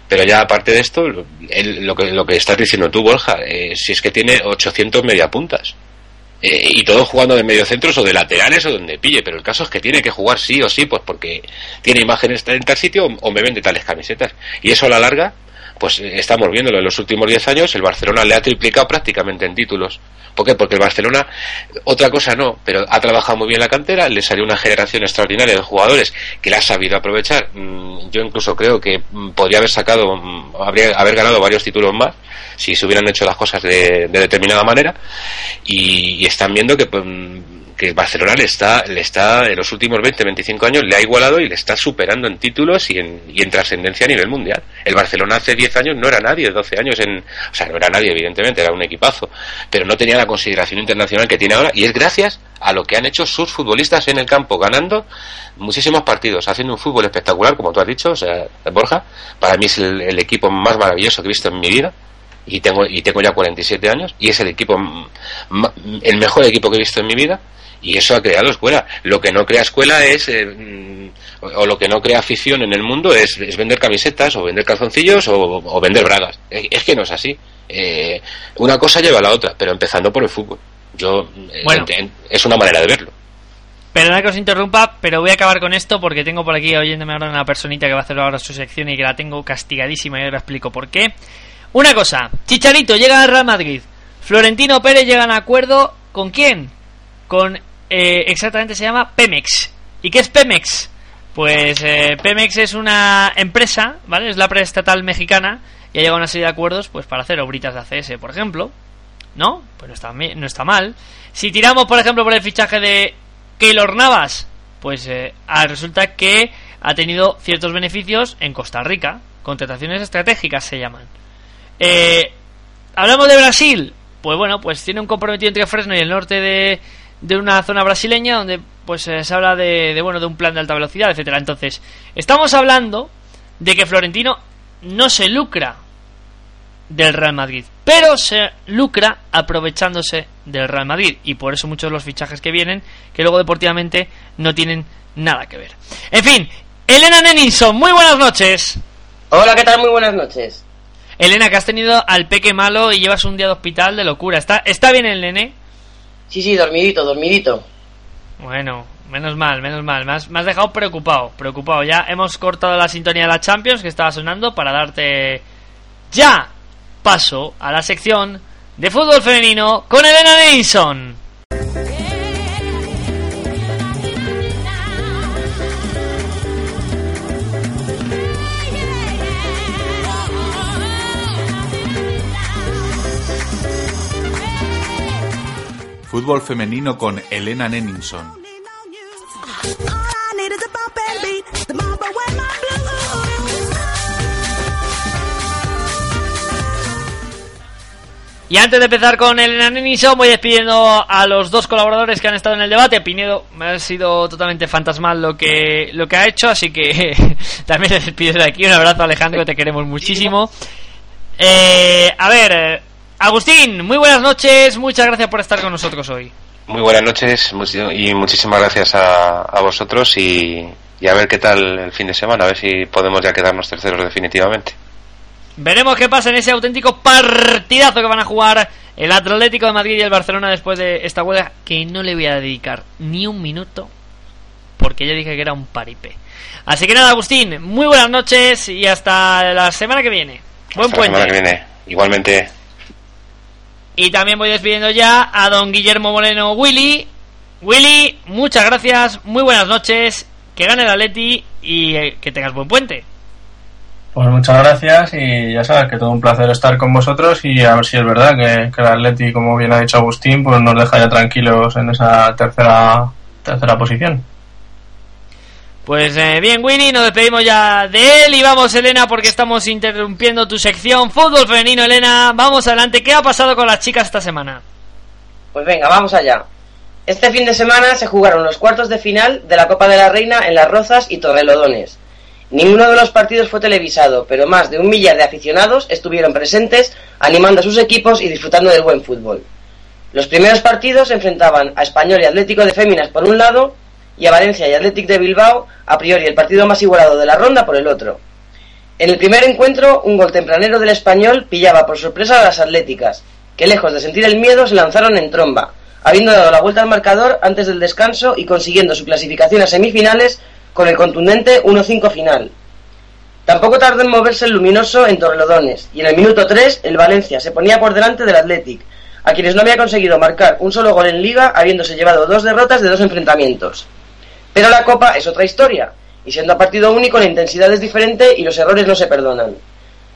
Pero ya aparte de esto, lo que, lo que estás diciendo tú, Borja, eh, si es que tiene 800 mediapuntas. Eh, y todos jugando de mediocentros o de laterales o donde pille, pero el caso es que tiene que jugar sí o sí, pues porque tiene imágenes en tal sitio o, o me vende tales camisetas. Y eso a la larga, pues eh, estamos viéndolo en los últimos 10 años, el Barcelona le ha triplicado prácticamente en títulos. ¿Por qué? Porque el Barcelona, otra cosa no, pero ha trabajado muy bien la cantera, le salió una generación extraordinaria de jugadores que la ha sabido aprovechar. Mm, Yo incluso creo que mm, podría haber sacado, mm, habría, haber ganado varios títulos más si se hubieran hecho las cosas de, de determinada manera. Y, están viendo que, pues, que el Barcelona le está, le está, en los últimos 20, 25 años, le ha igualado y le está superando en títulos y en, y en trascendencia a nivel mundial. El Barcelona hace 10 años no era nadie, 12 años en, o sea, no era nadie, evidentemente, era un equipazo, pero no tenía la consideración internacional que tiene ahora y es gracias a lo que han hecho sus futbolistas en el campo, ganando muchísimos partidos, haciendo un fútbol espectacular, como tú has dicho, o sea, Borja, para mí es el, equipo más maravilloso que he visto en mi vida y tengo y tengo ya 47 años y es el equipo el mejor equipo que he visto en mi vida y eso ha creado escuela lo que no crea escuela es eh, mm, o, o lo que no crea afición en el mundo es, es vender camisetas o vender calzoncillos o, o vender bragas. Es, es que no es así. Eh, una cosa lleva a la otra, pero empezando por el fútbol. Yo eh, Bueno. es una manera de verlo. Perdona que os interrumpa, pero voy a acabar con esto porque tengo por aquí oyéndome ahora una personita que va a hacer ahora su sección y que la tengo castigadísima y ahora explico por qué. Una cosa, Chicharito llega al Real Madrid. Florentino Pérez llega a un acuerdo con quién? Con eh, exactamente se llama Pemex. ¿Y qué es Pemex? Pues eh, Pemex es una empresa, ¿vale? Es la preestatal mexicana y ha llegado a una serie de acuerdos pues para hacer obritas de ACS, por ejemplo. ¿No? Pues no está, no está mal. Si tiramos, por ejemplo, por el fichaje de Keylor Navas, pues eh, ah, resulta que ha tenido ciertos beneficios en Costa Rica. Contrataciones estratégicas se llaman. Eh, Hablamos de Brasil. Pues bueno, pues tiene un comprometido entre Fresno y el norte de, de una zona brasileña donde pues eh, se habla de, de, bueno de un plan de alta velocidad, etcétera. Entonces, estamos hablando de que Florentino no se lucra del Real Madrid, pero se lucra aprovechándose del Real Madrid y por eso muchos de los fichajes que vienen que luego deportivamente no tienen nada que ver. En fin, Elena Nenison, muy buenas noches. Hola, ¿qué tal? Muy buenas noches. Elena, que has tenido al peque malo y llevas un día de hospital de locura. ¿Está, está bien el nene? Sí, sí, dormidito, dormidito. Bueno, menos mal, menos mal. Me has, dejado preocupado, preocupado. Ya hemos cortado la sintonía de la Champions que estaba sonando para darte ya paso a la sección de fútbol femenino con Elena Nelson. Fútbol femenino con Elena Nenninson. Y antes de empezar con Elena Nenison, voy despidiendo a los dos colaboradores que han estado en el debate. Pinedo me ha sido totalmente fantasmal lo que, lo que ha hecho, así que también le despido de aquí. Un abrazo, Alejandro, te queremos muchísimo. Eh, a ver, eh, Agustín, muy buenas noches, muchas gracias por estar con nosotros hoy. Muy buenas noches y muchísimas gracias a, a vosotros y, y a ver qué tal el fin de semana, a ver si podemos ya quedarnos terceros definitivamente. Veremos qué pasa en ese auténtico partidazo que van a jugar el Atlético de Madrid y el Barcelona después de esta huelga que no le voy a dedicar ni un minuto porque ya dije que era un paripé. Así que nada, Agustín, muy buenas noches y hasta la semana que viene. Buen Hasta la semana puente. que viene. Igualmente, Y también voy despidiendo ya a don Guillermo Moreno Willy. Willy, muchas gracias, muy buenas noches, que gane el Atleti y eh, que tengas buen puente. Pues muchas gracias y ya sabes que todo un placer estar con vosotros y a ver si es verdad que, que el Atleti, como bien ha dicho Agustín, pues nos deja ya tranquilos en esa tercera tercera posición. Pues eh, bien, Winnie, nos despedimos ya de él y vamos, Elena, porque estamos interrumpiendo tu sección. Fútbol femenino, Elena, vamos adelante. ¿Qué ha pasado con las chicas esta semana? Pues venga, vamos allá. Este fin de semana se jugaron los cuartos de final de la Copa de la Reina en Las Rozas y Torrelodones. Ninguno de los partidos fue televisado, pero más de un millar de aficionados estuvieron presentes animando a sus equipos y disfrutando del buen fútbol. Los primeros partidos enfrentaban a Español y Atlético de Féminas por un lado y a Valencia y Atlético de Bilbao, a priori el partido más igualado de la ronda, por el otro. En el primer encuentro, un gol tempranero del Español pillaba por sorpresa a las Atléticas, que lejos de sentir el miedo se lanzaron en tromba, habiendo dado la vuelta al marcador antes del descanso y consiguiendo su clasificación a semifinales con el contundente 1-5 final. Tampoco tardó en moverse el luminoso en Torrelodones, y en el minuto 3 el Valencia se ponía por delante del Athletic, a quienes no había conseguido marcar un solo gol en liga, habiéndose llevado dos derrotas de dos enfrentamientos. Pero la Copa es otra historia, y siendo a partido único la intensidad es diferente y los errores no se perdonan.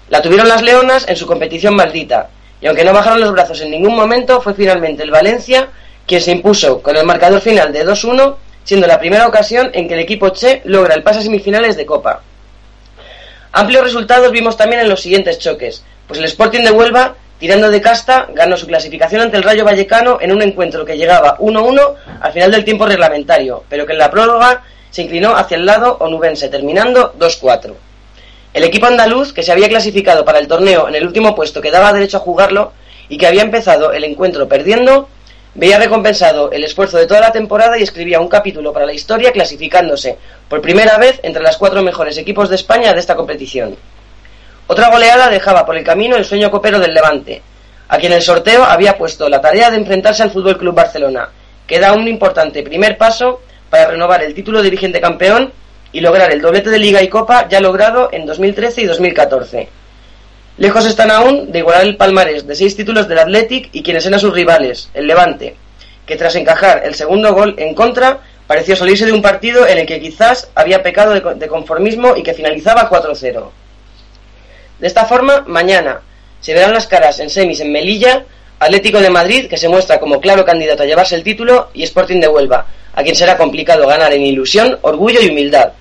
La tuvieron las Leonas en su competición maldita, y aunque no bajaron los brazos en ningún momento, fue finalmente el Valencia quien se impuso con el marcador final de 2-1, siendo la primera ocasión en que el equipo Che logra el pase a semifinales de Copa. Amplios resultados vimos también en los siguientes choques, pues el Sporting de Huelva, tirando de casta, ganó su clasificación ante el Rayo Vallecano en un encuentro que llegaba 1-1 al final del tiempo reglamentario, pero que en la prórroga se inclinó hacia el lado onubense, terminando 2-4. El equipo andaluz, que se había clasificado para el torneo en el último puesto que daba derecho a jugarlo y que había empezado el encuentro perdiendo, veía recompensado el esfuerzo de toda la temporada y escribía un capítulo para la historia clasificándose por primera vez entre las cuatro mejores equipos de España de esta competición. Otra goleada dejaba por el camino el sueño copero del Levante, a quien el sorteo había puesto la tarea de enfrentarse al Fútbol Club Barcelona, que da un importante primer paso para renovar el título de dirigente campeón y lograr el doblete de Liga y Copa ya logrado en 2013 y 2014. Lejos están aún de igualar el palmarés de seis títulos del Athletic y quienes eran sus rivales, el Levante, que tras encajar el segundo gol en contra pareció salirse de un partido en el que quizás había pecado de conformismo y que finalizaba 4-0. De esta forma, mañana se verán las caras en semis en Melilla, Atlético de Madrid, que se muestra como claro candidato a llevarse el título, y Sporting de Huelva, a quien será complicado ganar en ilusión, orgullo y humildad.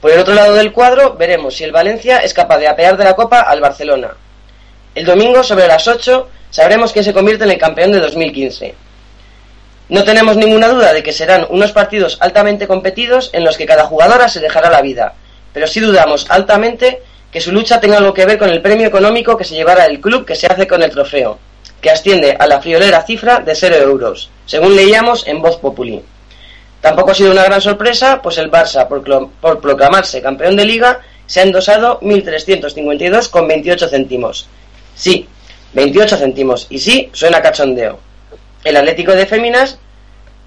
Por el otro lado del cuadro veremos si el Valencia es capaz de apear de la Copa al Barcelona. El domingo, sobre las 8, sabremos quién se convierte en el campeón de 2015. No tenemos ninguna duda de que serán unos partidos altamente competidos en los que cada jugadora se dejará la vida, pero sí dudamos altamente que su lucha tenga algo que ver con el premio económico que se llevará el club que se hace con el trofeo, que asciende a la friolera cifra de 0 euros, según leíamos en Voz Populi. Tampoco ha sido una gran sorpresa, pues el Barça, por, proclamarse campeón de liga, se ha endosado 1.352,28 céntimos. Sí, 28 céntimos. Y sí, suena cachondeo. El Atlético de Féminas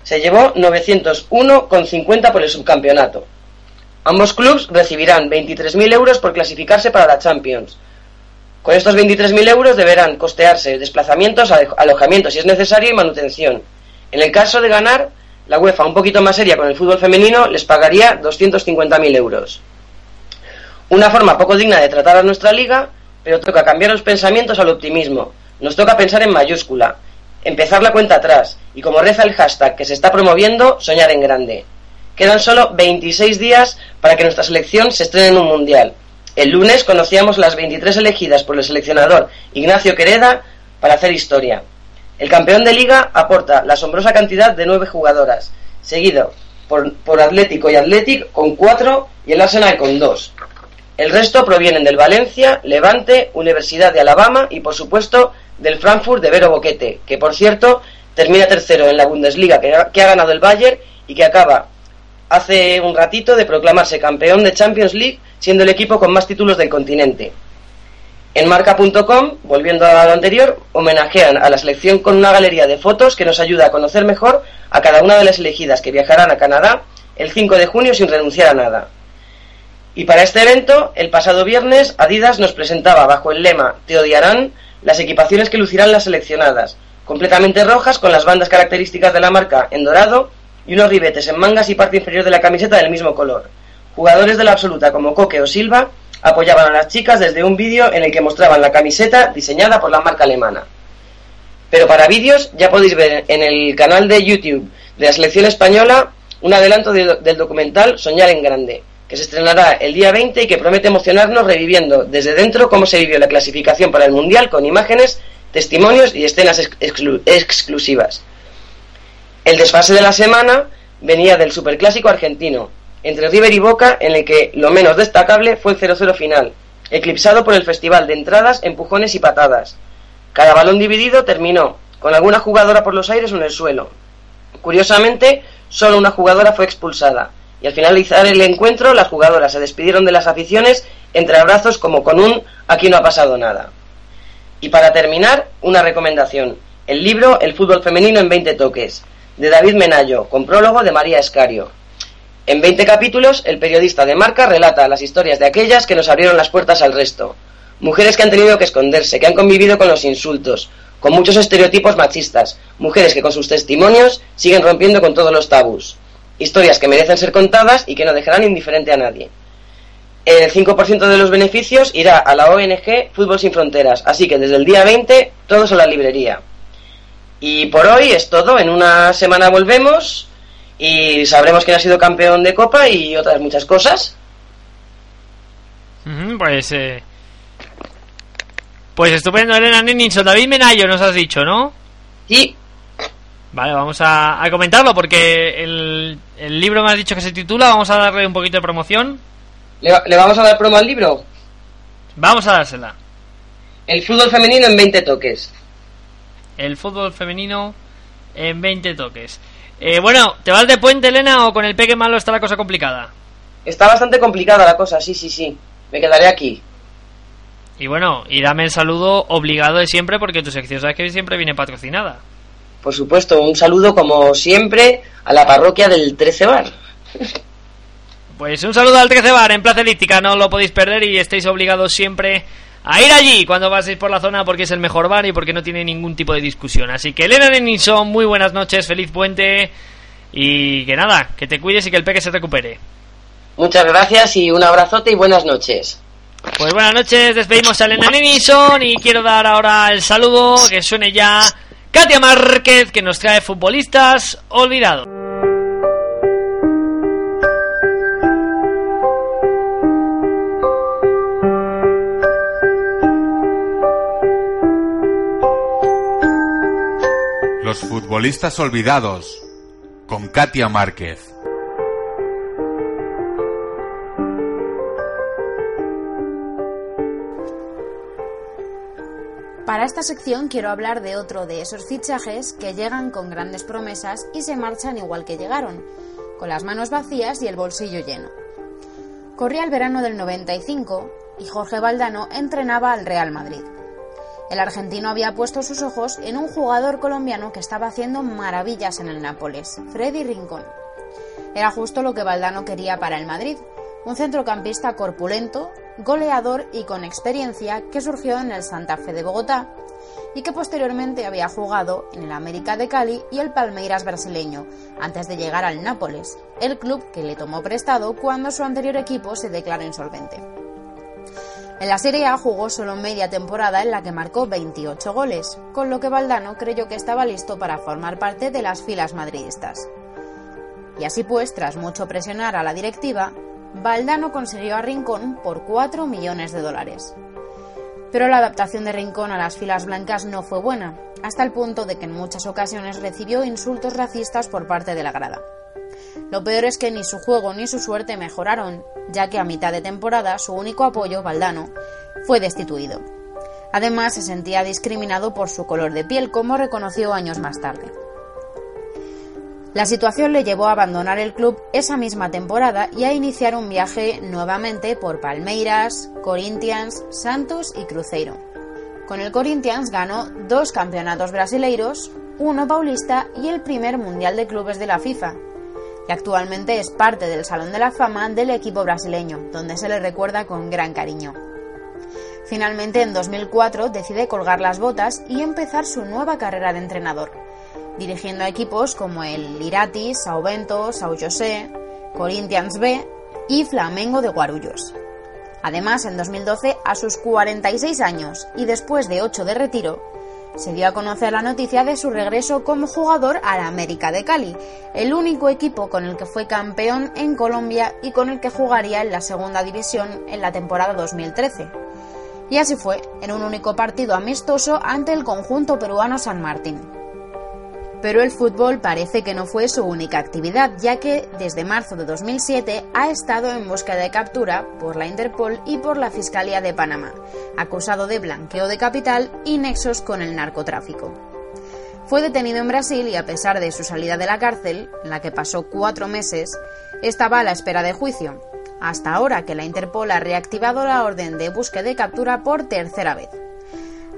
se llevó 901,50 por el subcampeonato. Ambos clubes recibirán 23.000 euros por clasificarse para la Champions. Con estos 23.000 euros deberán costearse desplazamientos, alojamientos si es necesario y manutención. En el caso de ganar, la UEFA, un poquito más seria con el fútbol femenino, les pagaría 250.000 euros. Una forma poco digna de tratar a nuestra liga, pero toca cambiar los pensamientos al optimismo. Nos toca pensar en mayúscula, empezar la cuenta atrás y, como reza el hashtag que se está promoviendo, soñar en grande. Quedan solo 26 días para que nuestra selección se estrene en un mundial. El lunes conocíamos las 23 elegidas por el seleccionador Ignacio Quereda para hacer historia. El campeón de liga aporta la asombrosa cantidad de nueve jugadoras, seguido por, por Atlético y Atlético con cuatro y el Arsenal con dos. El resto provienen del Valencia, Levante, Universidad de Alabama y por supuesto del Frankfurt de Vero Boquete, que por cierto termina tercero en la Bundesliga que ha, que ha ganado el Bayern y que acaba hace un ratito de proclamarse campeón de Champions League siendo el equipo con más títulos del continente. En marca.com, volviendo a lo anterior, homenajean a la selección con una galería de fotos que nos ayuda a conocer mejor a cada una de las elegidas que viajarán a Canadá el 5 de junio sin renunciar a nada. Y para este evento, el pasado viernes, Adidas nos presentaba bajo el lema Te odiarán las equipaciones que lucirán las seleccionadas, completamente rojas con las bandas características de la marca en dorado y unos ribetes en mangas y parte inferior de la camiseta del mismo color. Jugadores de la absoluta como Coque o Silva apoyaban a las chicas desde un vídeo en el que mostraban la camiseta diseñada por la marca alemana. Pero para vídeos ya podéis ver en el canal de YouTube de la selección española un adelanto del documental Soñar en Grande, que se estrenará el día 20 y que promete emocionarnos reviviendo desde dentro cómo se vivió la clasificación para el Mundial con imágenes, testimonios y escenas exclusivas. El desfase de la semana venía del superclásico argentino, entre River y Boca, en el que lo menos destacable fue el 0-0 final, eclipsado por el festival de entradas, empujones y patadas. Cada balón dividido terminó con alguna jugadora por los aires o en el suelo. Curiosamente, solo una jugadora fue expulsada, y al finalizar el encuentro las jugadoras se despidieron de las aficiones entre abrazos como con un aquí no ha pasado nada. Y para terminar, una recomendación. El libro El fútbol femenino en 20 toques, de David Menayo, con prólogo de María Escario. En 20 capítulos, el periodista de marca relata las historias de aquellas que nos abrieron las puertas al resto. Mujeres que han tenido que esconderse, que han convivido con los insultos, con muchos estereotipos machistas, mujeres que con sus testimonios siguen rompiendo con todos los tabús. Historias que merecen ser contadas y que no dejarán indiferente a nadie. El 5% de los beneficios irá a la ONG Fútbol Sin Fronteras, así que desde el día 20 todos a la librería. Y por hoy es todo, en una semana volvemos y sabremos quién ha sido campeón de Copa y otras muchas cosas. pues eh, pues estupendo, Elena Nenninson. David Menayo nos has dicho, ¿no? Sí. Vale, vamos a, comentarlo porque el, el, libro me has dicho que se titula. Vamos a darle un poquito de promoción. ¿Le, ¿Le, vamos a dar promo al libro? Vamos a dársela. El fútbol femenino en 20 toques. El fútbol femenino En 20 toques. Eh, bueno, ¿te vas de puente, Elena, o con el peque malo está la cosa complicada? Está bastante complicada la cosa, sí, sí, sí. Me quedaré aquí. Y bueno, y dame el saludo obligado de siempre porque tu sección sabes que siempre viene patrocinada. Por supuesto, un saludo como siempre a la parroquia del 13 Bar. Pues un saludo al 13 Bar en Plaza Elíptica, no lo podéis perder y estáis obligados siempre a ir allí cuando paséis por la zona porque es el mejor bar y porque no tiene ningún tipo de discusión. Así que Elena Denison, muy buenas noches, feliz puente y que nada, que te cuides y que el peque se recupere. Muchas gracias y un abrazote y buenas noches. Pues buenas noches, despedimos a Elena Denison y quiero dar ahora el saludo que suene ya Katia Márquez que nos trae futbolistas olvidados. Los futbolistas olvidados con Katia Márquez. Para esta sección quiero hablar de otro de esos fichajes que llegan con grandes promesas y se marchan igual que llegaron, con las manos vacías y el bolsillo lleno. Corría el verano del 95 y Jorge Valdano entrenaba al Real Madrid. El argentino había puesto sus ojos en un jugador colombiano que estaba haciendo maravillas en el Nápoles, Freddy Rincón. Era justo lo que Valdano quería para el Madrid, un centrocampista corpulento, goleador y con experiencia que surgió en el Santa Fe de Bogotá y que posteriormente había jugado en el América de Cali y el Palmeiras brasileño, antes de llegar al Nápoles, el club que le tomó prestado cuando su anterior equipo se declaró insolvente. En la Serie A jugó solo media temporada en la que marcó 28 goles, con lo que Valdano creyó que estaba listo para formar parte de las filas madridistas. Y así pues, tras mucho presionar a la directiva, Valdano consiguió a Rincón por 4 millones de dólares. Pero la adaptación de Rincón a las filas blancas no fue buena, hasta el punto de que en muchas ocasiones recibió insultos racistas por parte de la grada. Lo peor es que ni su juego ni su suerte mejoraron, ya que a mitad de temporada su único apoyo, Valdano, fue destituido. Además, se sentía discriminado por su color de piel, como reconoció años más tarde. La situación le llevó a abandonar el club esa misma temporada y a iniciar un viaje nuevamente por Palmeiras, Corinthians, Santos y Cruzeiro. Con el Corinthians ganó dos campeonatos brasileiros, uno paulista y el primer Mundial de Clubes de la FIFA, y actualmente es parte del Salón de la Fama del equipo brasileño, donde se le recuerda con gran cariño. Finalmente, en 2004, decide colgar las botas y empezar su nueva carrera de entrenador, dirigiendo a equipos como el Irati, Sao Bento, Sao José, Corinthians B y Flamengo de Guarulhos. Además, en 2012, a sus 46 años y después de 8 de retiro, se dio a conocer la noticia de su regreso como jugador a la América de Cali, el único equipo con el que fue campeón en Colombia y con el que jugaría en la segunda división en la temporada 2013. Y así fue, en un único partido amistoso ante el conjunto peruano San Martín. Pero el fútbol parece que no fue su única actividad, ya que desde marzo de 2007 ha estado en búsqueda de captura por la Interpol y por la Fiscalía de Panamá, acusado de blanqueo de capital y nexos con el narcotráfico. Fue detenido en Brasil y a pesar de su salida de la cárcel, en la que pasó cuatro meses, estaba a la espera de juicio, hasta ahora que la Interpol ha reactivado la orden de búsqueda y captura por tercera vez.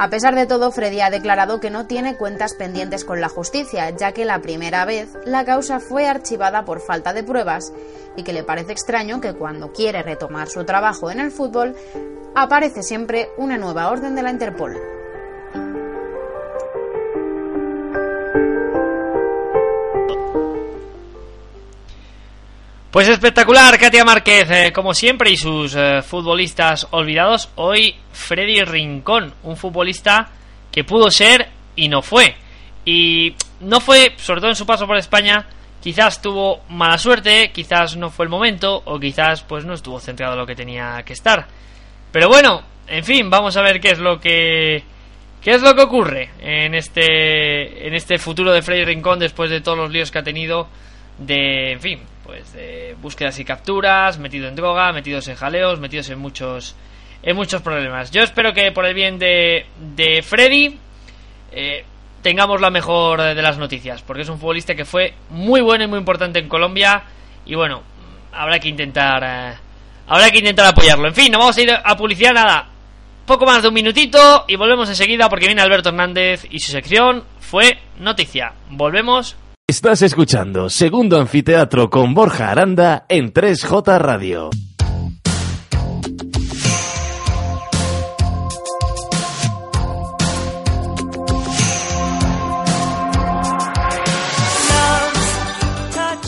A pesar de todo, Freddy ha declarado que no tiene cuentas pendientes con la justicia, ya que la primera vez la causa fue archivada por falta de pruebas y que le parece extraño que cuando quiere retomar su trabajo en el fútbol aparece siempre una nueva orden de la Interpol. Pues espectacular, Katia Márquez, eh, como siempre, y sus eh, futbolistas olvidados. Hoy Freddy Rincón, un futbolista que pudo ser y no fue. Y no fue, sobre todo en su paso por España, quizás tuvo mala suerte, quizás no fue el momento, o quizás pues no estuvo centrado en lo que tenía que estar. Pero bueno, en fin, vamos a ver qué es lo que qué es lo que ocurre en este en este futuro de Freddy Rincón después de todos los líos que ha tenido de, en fin, pues de búsquedas y capturas, metido en droga, metidos en jaleos, metidos en muchos en muchos problemas. Yo espero que por el bien de, de Freddy eh, tengamos la mejor de las noticias, porque es un futbolista que fue muy bueno y muy importante en Colombia y bueno, habrá que intentar eh, habrá que intentar apoyarlo. En fin, no vamos a ir a publicidad nada. Poco más de un minutito y volvemos enseguida porque viene Alberto Hernández y su sección fue noticia. Volvemos. Estás escuchando Segundo Anfiteatro con Borja Aranda en 3J Radio.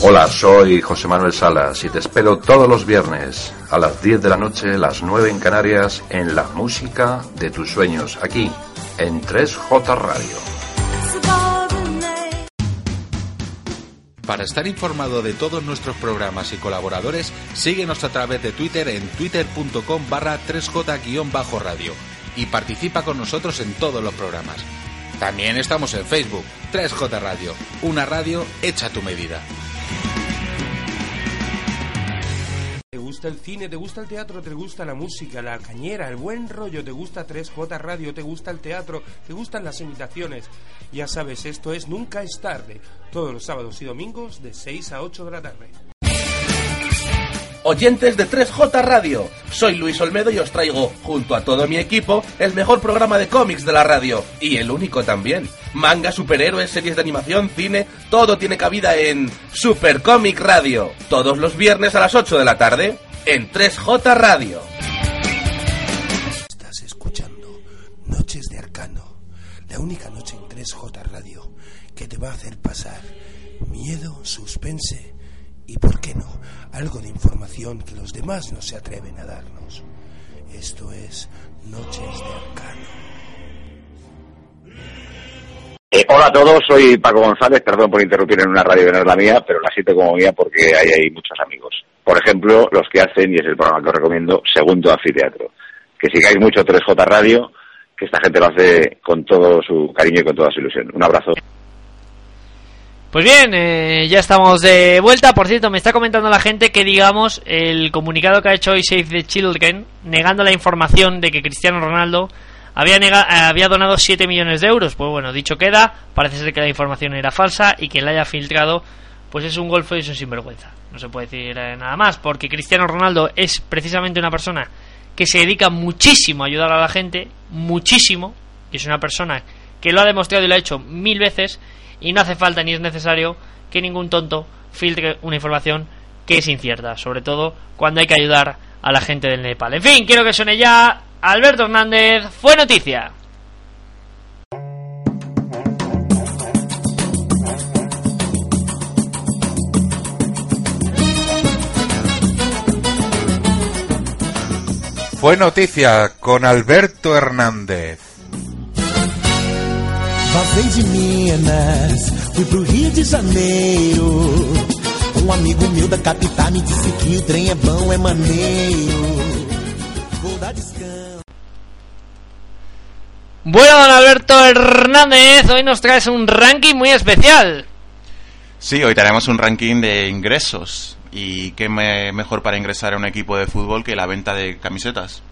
Hola, soy José Manuel Salas y te espero todos los viernes a las 10 de la noche, las 9 en Canarias, en la música de tus sueños, aquí en 3J Radio. Para estar informado de todos nuestros programas y colaboradores, síguenos a través de Twitter en twitter.com barra 3j-radio y participa con nosotros en todos los programas. También estamos en Facebook, 3J Radio, una radio hecha a tu medida. Gusta el cine? ¿Te gusta el teatro? ¿Te gusta la música, la cañera, el buen rollo? ¿Te gusta 3J Radio? ¿Te gusta el teatro? ¿Te gustan las imitaciones? Ya sabes, esto es Nunca es tarde, todos los sábados y domingos de 6 a 8 de la tarde. Oyentes de 3J Radio, soy Luis Olmedo y os traigo, junto a todo mi equipo, el mejor programa de cómics de la radio. Y el único también. Manga, superhéroes, series de animación, cine, todo tiene cabida en Super Comic Radio. Todos los viernes a las 8 de la tarde, en 3J Radio. Estás escuchando Noches de Arcano, la única noche en 3J Radio que te va a hacer pasar miedo, suspense y, ¿por qué no?, algo de información que los demás no se atreven a darnos. Esto es Noches de Arcano. Eh, hola a todos, soy Paco González, perdón por interrumpir en una radio que no es la mía, pero la siento como mía porque hay ahí muchos amigos. Por ejemplo, los que hacen, y es el programa que os recomiendo, Segundo Anfiteatro. Que sigáis mucho 3J Radio, que esta gente lo hace con todo su cariño y con toda su ilusión. Un abrazo. Pues bien, eh, ya estamos de vuelta. Por cierto, me está comentando la gente que, digamos, el comunicado que ha hecho hoy Save the Children, negando la información de que Cristiano Ronaldo había, nega- había donado 7 millones de euros. Pues bueno, dicho queda, parece ser que la información era falsa y quien la haya filtrado, pues es un golfo y es un sinvergüenza. No se puede decir eh, nada más, porque Cristiano Ronaldo es precisamente una persona que se dedica muchísimo a ayudar a la gente, muchísimo, y es una persona que lo ha demostrado y lo ha hecho mil veces, y no hace falta ni es necesario que ningún tonto filtre una información que es incierta, sobre todo cuando hay que ayudar a la gente del Nepal. En fin, quiero que suene ya Alberto Hernández, fue noticia. Fue noticia con Alberto Hernández. Vazei de Minas, fui pro Rio de Janeiro. Um amigo meu da capital me disse que o trem é bom, é maneiro. Vou dar descanso. Bueno, don Alberto Hernández, hoy nos traes un ranking muy especial. Sí, hoy tenemos un ranking de ingresos. ¿Y qué me- mejor para ingresar a un equipo de fútbol que la venta de camisetas?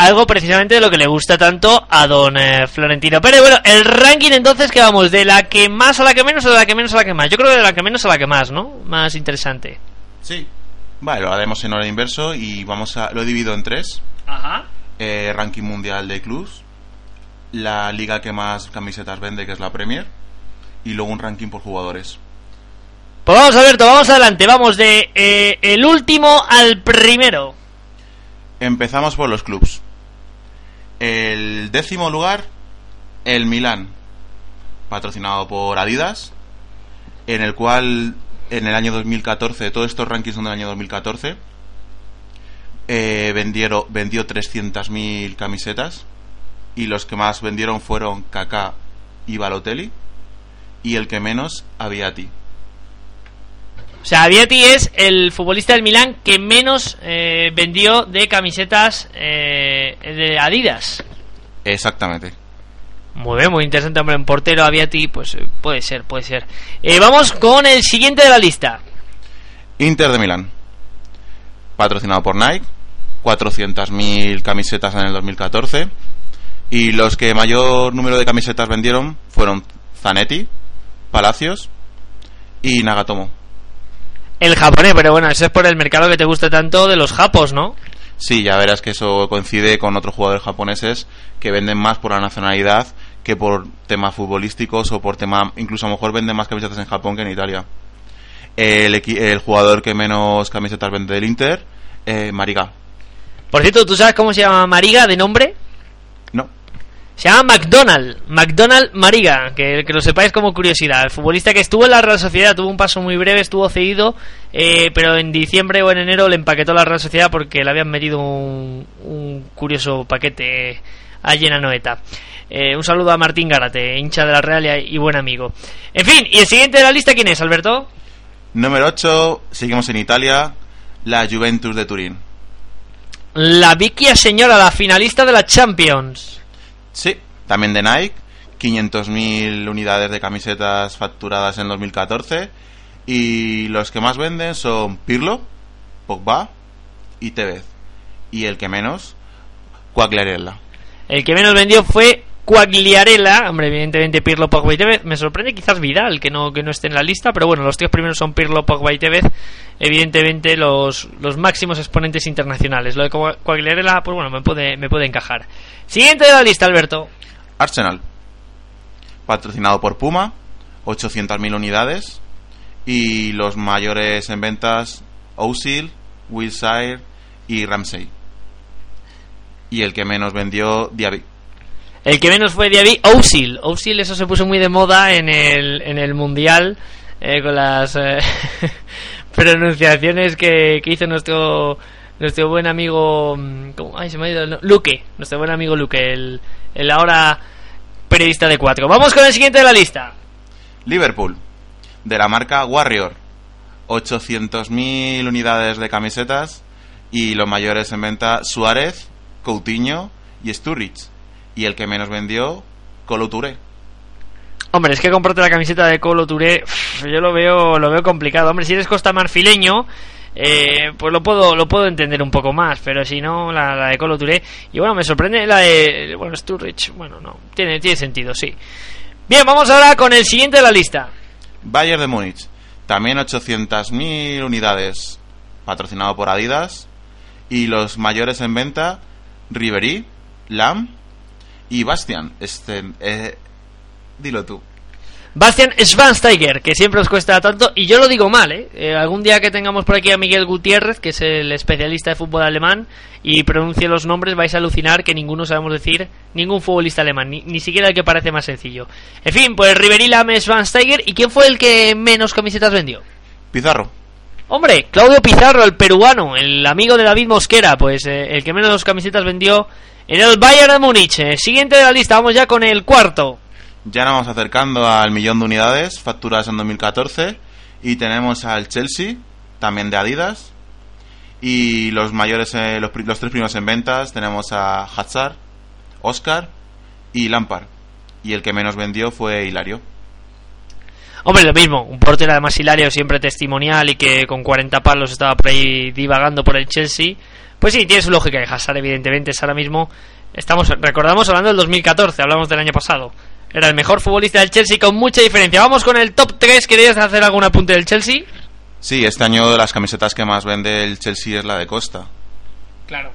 Algo precisamente de lo que le gusta tanto a don eh, Florentino. Pero bueno, el ranking entonces que vamos, de la que más a la que menos o de la que menos a la que más. Yo creo que de la que menos a la que más, ¿no? Más interesante. Sí. Vale, lo haremos en orden inverso y vamos a... Lo he dividido en tres. Ajá. Eh, ranking mundial de clubs. La liga que más camisetas vende, que es la Premier. Y luego un ranking por jugadores. Pues vamos, Alberto, vamos adelante. Vamos de eh, el último al primero. Empezamos por los clubs. El décimo lugar, el Milán, patrocinado por Adidas, en el cual en el año 2014, todos estos rankings son del año 2014, eh, vendieron, vendió 300.000 camisetas y los que más vendieron fueron Kaká y Balotelli y el que menos, Aviati. O sea, Vietti es el futbolista del Milán que menos eh, vendió de camisetas eh, de Adidas. Exactamente. Muy bien, muy interesante, hombre. En portero Aviati, pues eh, puede ser, puede ser. Eh, vamos con el siguiente de la lista. Inter de Milán, patrocinado por Nike, 400.000 camisetas en el 2014 Y los que mayor número de camisetas vendieron fueron Zanetti, Palacios y Nagatomo. El japonés, pero bueno, eso es por el mercado que te gusta tanto de los japos, ¿no? Sí, ya verás que eso coincide con otros jugadores japoneses que venden más por la nacionalidad que por temas futbolísticos o por tema, incluso a lo mejor venden más camisetas en Japón que en Italia. El, el jugador que menos camisetas vende del Inter, eh, Mariga. Por cierto, ¿tú sabes cómo se llama Mariga de nombre? No. Se llama McDonald, McDonald Mariga, que, que lo sepáis como curiosidad. El futbolista que estuvo en la Real Sociedad tuvo un paso muy breve, estuvo cedido, eh, pero en diciembre o en enero le empaquetó la Real Sociedad porque le habían metido un, un curioso paquete allí en Anoeta. Eh, un saludo a Martín Gárate, hincha de la Real y, buen amigo. En fin, ¿y el siguiente de la lista quién es, Alberto? Número 8, seguimos en Italia, la Juventus de Turín. La Vicia Señora, la finalista de la Champions. Sí, también de Nike, 500.000 unidades de camisetas facturadas en 2014 y los que más venden son Pirlo, Pogba y Tevez. Y el que menos, Quagliarella. El que menos vendió fue Quagliarella, hombre, evidentemente Pirlo, Pogba y Tevez. Me sorprende quizás Vidal, que no, que no esté en la lista, pero bueno, los tres primeros son Pirlo, Pogba y Tevez. Evidentemente los, los máximos exponentes internacionales. Lo de Quagliarella, pues bueno, me puede, me puede encajar. Siguiente de la lista, Alberto. Arsenal, patrocinado por Puma, 800.000 unidades. Y los mayores en ventas, Ozil, Wilshire y Ramsey. Y el que menos vendió, Diaby. El que menos fue Diaby, Ozil. Ozil, eso se puso muy de moda en el, en el Mundial eh, con las eh, pronunciaciones que, que hizo nuestro nuestro buen amigo. mm, ¿cómo? Ay, se me ha ido no- Luque. Nuestro buen amigo Luque, el, el ahora periodista de cuatro. Vamos con el siguiente de la lista. Liverpool, de la marca Warrior, 800.000 unidades de camisetas y los mayores en venta Suárez, Coutinho y Sturridge. Y el que menos vendió, Colo Touré. Hombre, es que comprarte la camiseta de Colo Touré, yo lo veo, lo veo complicado. Hombre, si eres costa marfileño, eh, pues lo puedo, lo puedo entender un poco más, pero si no, la, la de Colo Touré. Y bueno, me sorprende la de, bueno, Sturridge, bueno, no, tiene, tiene sentido, sí. Bien, vamos ahora con el siguiente de la lista. Bayern de Múnich, también 800.000 unidades, patrocinado por Adidas. Y los mayores en venta, Ribery, Lam y Bastian. Este, eh, dilo tú. Bastian Schweinsteiger, que siempre os cuesta tanto, y yo lo digo mal, ¿eh? Eh, Algún día que tengamos por aquí a Miguel Gutiérrez, que es el especialista de fútbol alemán, y pronuncie los nombres, vais a alucinar que ninguno sabemos decir ningún futbolista alemán, ni, ni siquiera el que parece más sencillo. En fin, pues Ribery, Lame, Schweinsteiger, ¿y quién fue el que menos camisetas vendió? Pizarro. Hombre, Claudio Pizarro, el peruano, el amigo de David Mosquera, pues eh, el que menos camisetas vendió en el Bayern de Múnich. Eh, Siguiente de la lista, vamos ya con el cuarto. Ya nos vamos acercando al millón de unidades facturadas en 2014 y tenemos al Chelsea, también de Adidas. Y los mayores, eh, los, los tres primeros en ventas tenemos a Hazard, Oscar y Lampard. Y el que menos vendió fue Hilario. Hombre, lo mismo, un portero además hilario, siempre testimonial y que con 40 palos estaba por ahí divagando por el Chelsea. Pues sí, tiene su lógica. Y Hazard, evidentemente, es ahora mismo. Estamos, recordamos hablando del 2014, hablamos del año pasado. Era el mejor futbolista del Chelsea con mucha diferencia. Vamos con el top 3. ¿Querías hacer algún apunte del Chelsea? Sí, este año de las camisetas que más vende el Chelsea es la de Costa. Claro.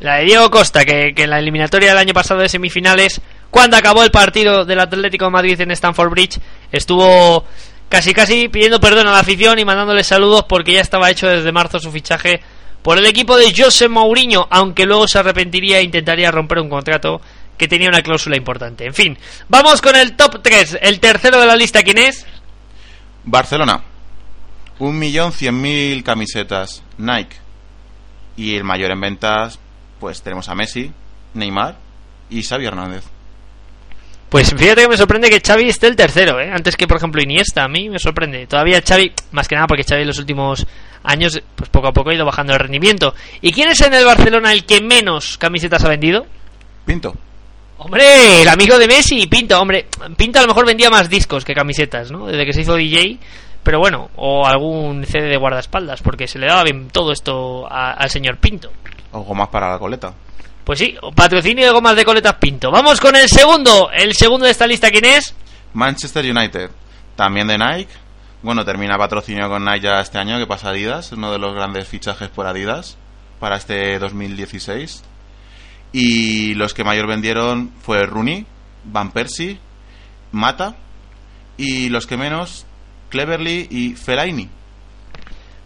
La de Diego Costa, que, que en la eliminatoria del año pasado de semifinales, cuando acabó el partido del Atlético de Madrid en Stamford Bridge, estuvo casi casi pidiendo perdón a la afición y mandándole saludos porque ya estaba hecho desde marzo su fichaje por el equipo de José Mourinho, aunque luego se arrepentiría e intentaría romper un contrato que tenía una cláusula importante. En fin, vamos con el top 3. El tercero de la lista, ¿quién es? Barcelona. Un millón cien mil camisetas Nike. Y el mayor en ventas, pues tenemos a Messi, Neymar y Xavi Hernández. Pues fíjate que me sorprende que Xavi esté el tercero, ¿eh? Antes que, por ejemplo, Iniesta. A mí me sorprende. Todavía Xavi, más que nada porque Xavi en los últimos años, pues poco a poco ha ido bajando el rendimiento. ¿Y quién es en el Barcelona el que menos camisetas ha vendido? Pinto. Hombre, el amigo de Messi, Pinto. Hombre, Pinto a lo mejor vendía más discos que camisetas, ¿no? Desde que se hizo DJ. Pero bueno, o algún CD de guardaespaldas, porque se le daba bien todo esto a- al señor Pinto. Algo más para la coleta. Pues sí, patrocinio de gomas de coletas Pinto. Vamos con el segundo. El segundo de esta lista, ¿quién es? Manchester United, también de Nike. Bueno, termina patrocinio con Nike ya este año, que pasa Adidas, uno de los grandes fichajes por Adidas para este 2016. Y los que mayor vendieron fue Rooney, Van Persie, Mata y los que menos, Cleverly y Fellaini.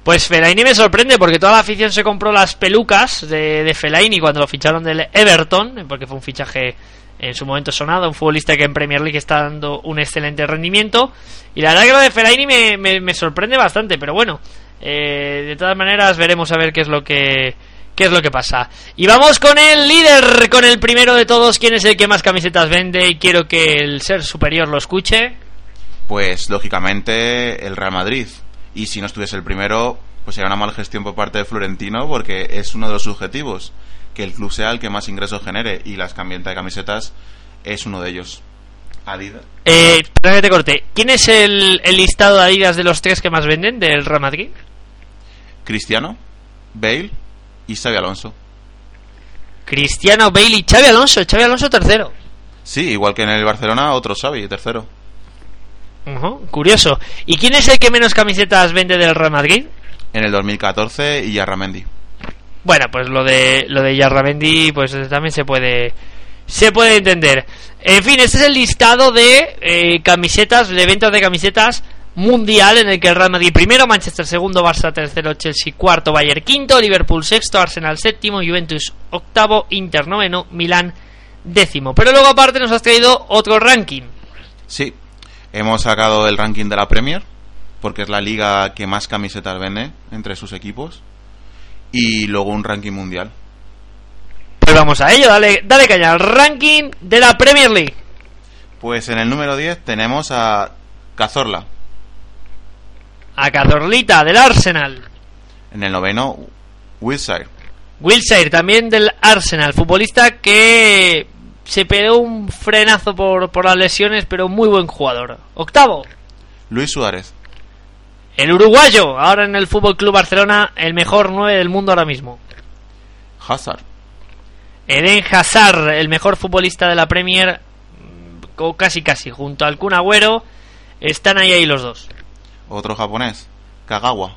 Pues Fellaini me sorprende porque toda la afición se compró las pelucas de, de Fellaini cuando lo ficharon del Everton, porque fue un fichaje en su momento sonado, un futbolista que en Premier League está dando un excelente rendimiento. Y la verdad que lo de Fellaini me, me, me sorprende bastante, pero bueno, eh, de todas maneras veremos a ver qué es lo que qué es lo que pasa. Y vamos con el líder, con el primero de todos, quién es el que más camisetas vende y quiero que el ser superior lo escuche. Pues lógicamente el Real Madrid. Y si no estuviese el primero, pues sería una mala gestión por parte de Florentino porque es uno de los objetivos que el club sea el que más ingresos genere y las venta de camisetas es uno de ellos. Adidas. Eh, perdón que te corte. ¿Quién es el, el listado de Adidas de los tres que más venden del Real Madrid? Cristiano, Bale y Xavi Alonso. Cristiano, Bale y Xavi Alonso. Xavi Alonso tercero. Sí, igual que en el Barcelona, otro Xavi, tercero. Curioso. ¿Y quién es el que menos camisetas vende del Real Madrid? En el 2014 y Yarramendi. Bueno, pues lo de lo de Yarramendi pues también se puede se puede entender. En fin, este es el listado de eh, camisetas, de ventas de camisetas mundial en el que el Real Madrid primero, Manchester segundo, Barça tercero, Chelsea cuarto, Bayern quinto, Liverpool sexto, Arsenal séptimo, Juventus octavo, Inter noveno, Milán décimo. Pero luego aparte nos has traído otro ranking. Sí, hemos sacado el ranking de la Premier porque es la liga que más camisetas vende entre sus equipos y luego un ranking mundial. Pues vamos a ello, dale, dale caña al ranking de la Premier League. Pues en el número 10 tenemos a Cazorla. A Cazorlita del Arsenal. En el noveno, Wilshire. Wilshire también del Arsenal, futbolista que se pegó un frenazo por, por las lesiones, pero muy buen jugador. Octavo, Luis Suárez. el uruguayo, ahora en el Fútbol Club Barcelona, el mejor 9 del mundo ahora mismo. Hazard. Eden Hazard, el mejor futbolista de la Premier, mm, o casi casi, junto al Kun Agüero, están ahí ahí los dos. Otro japonés, Kagawa.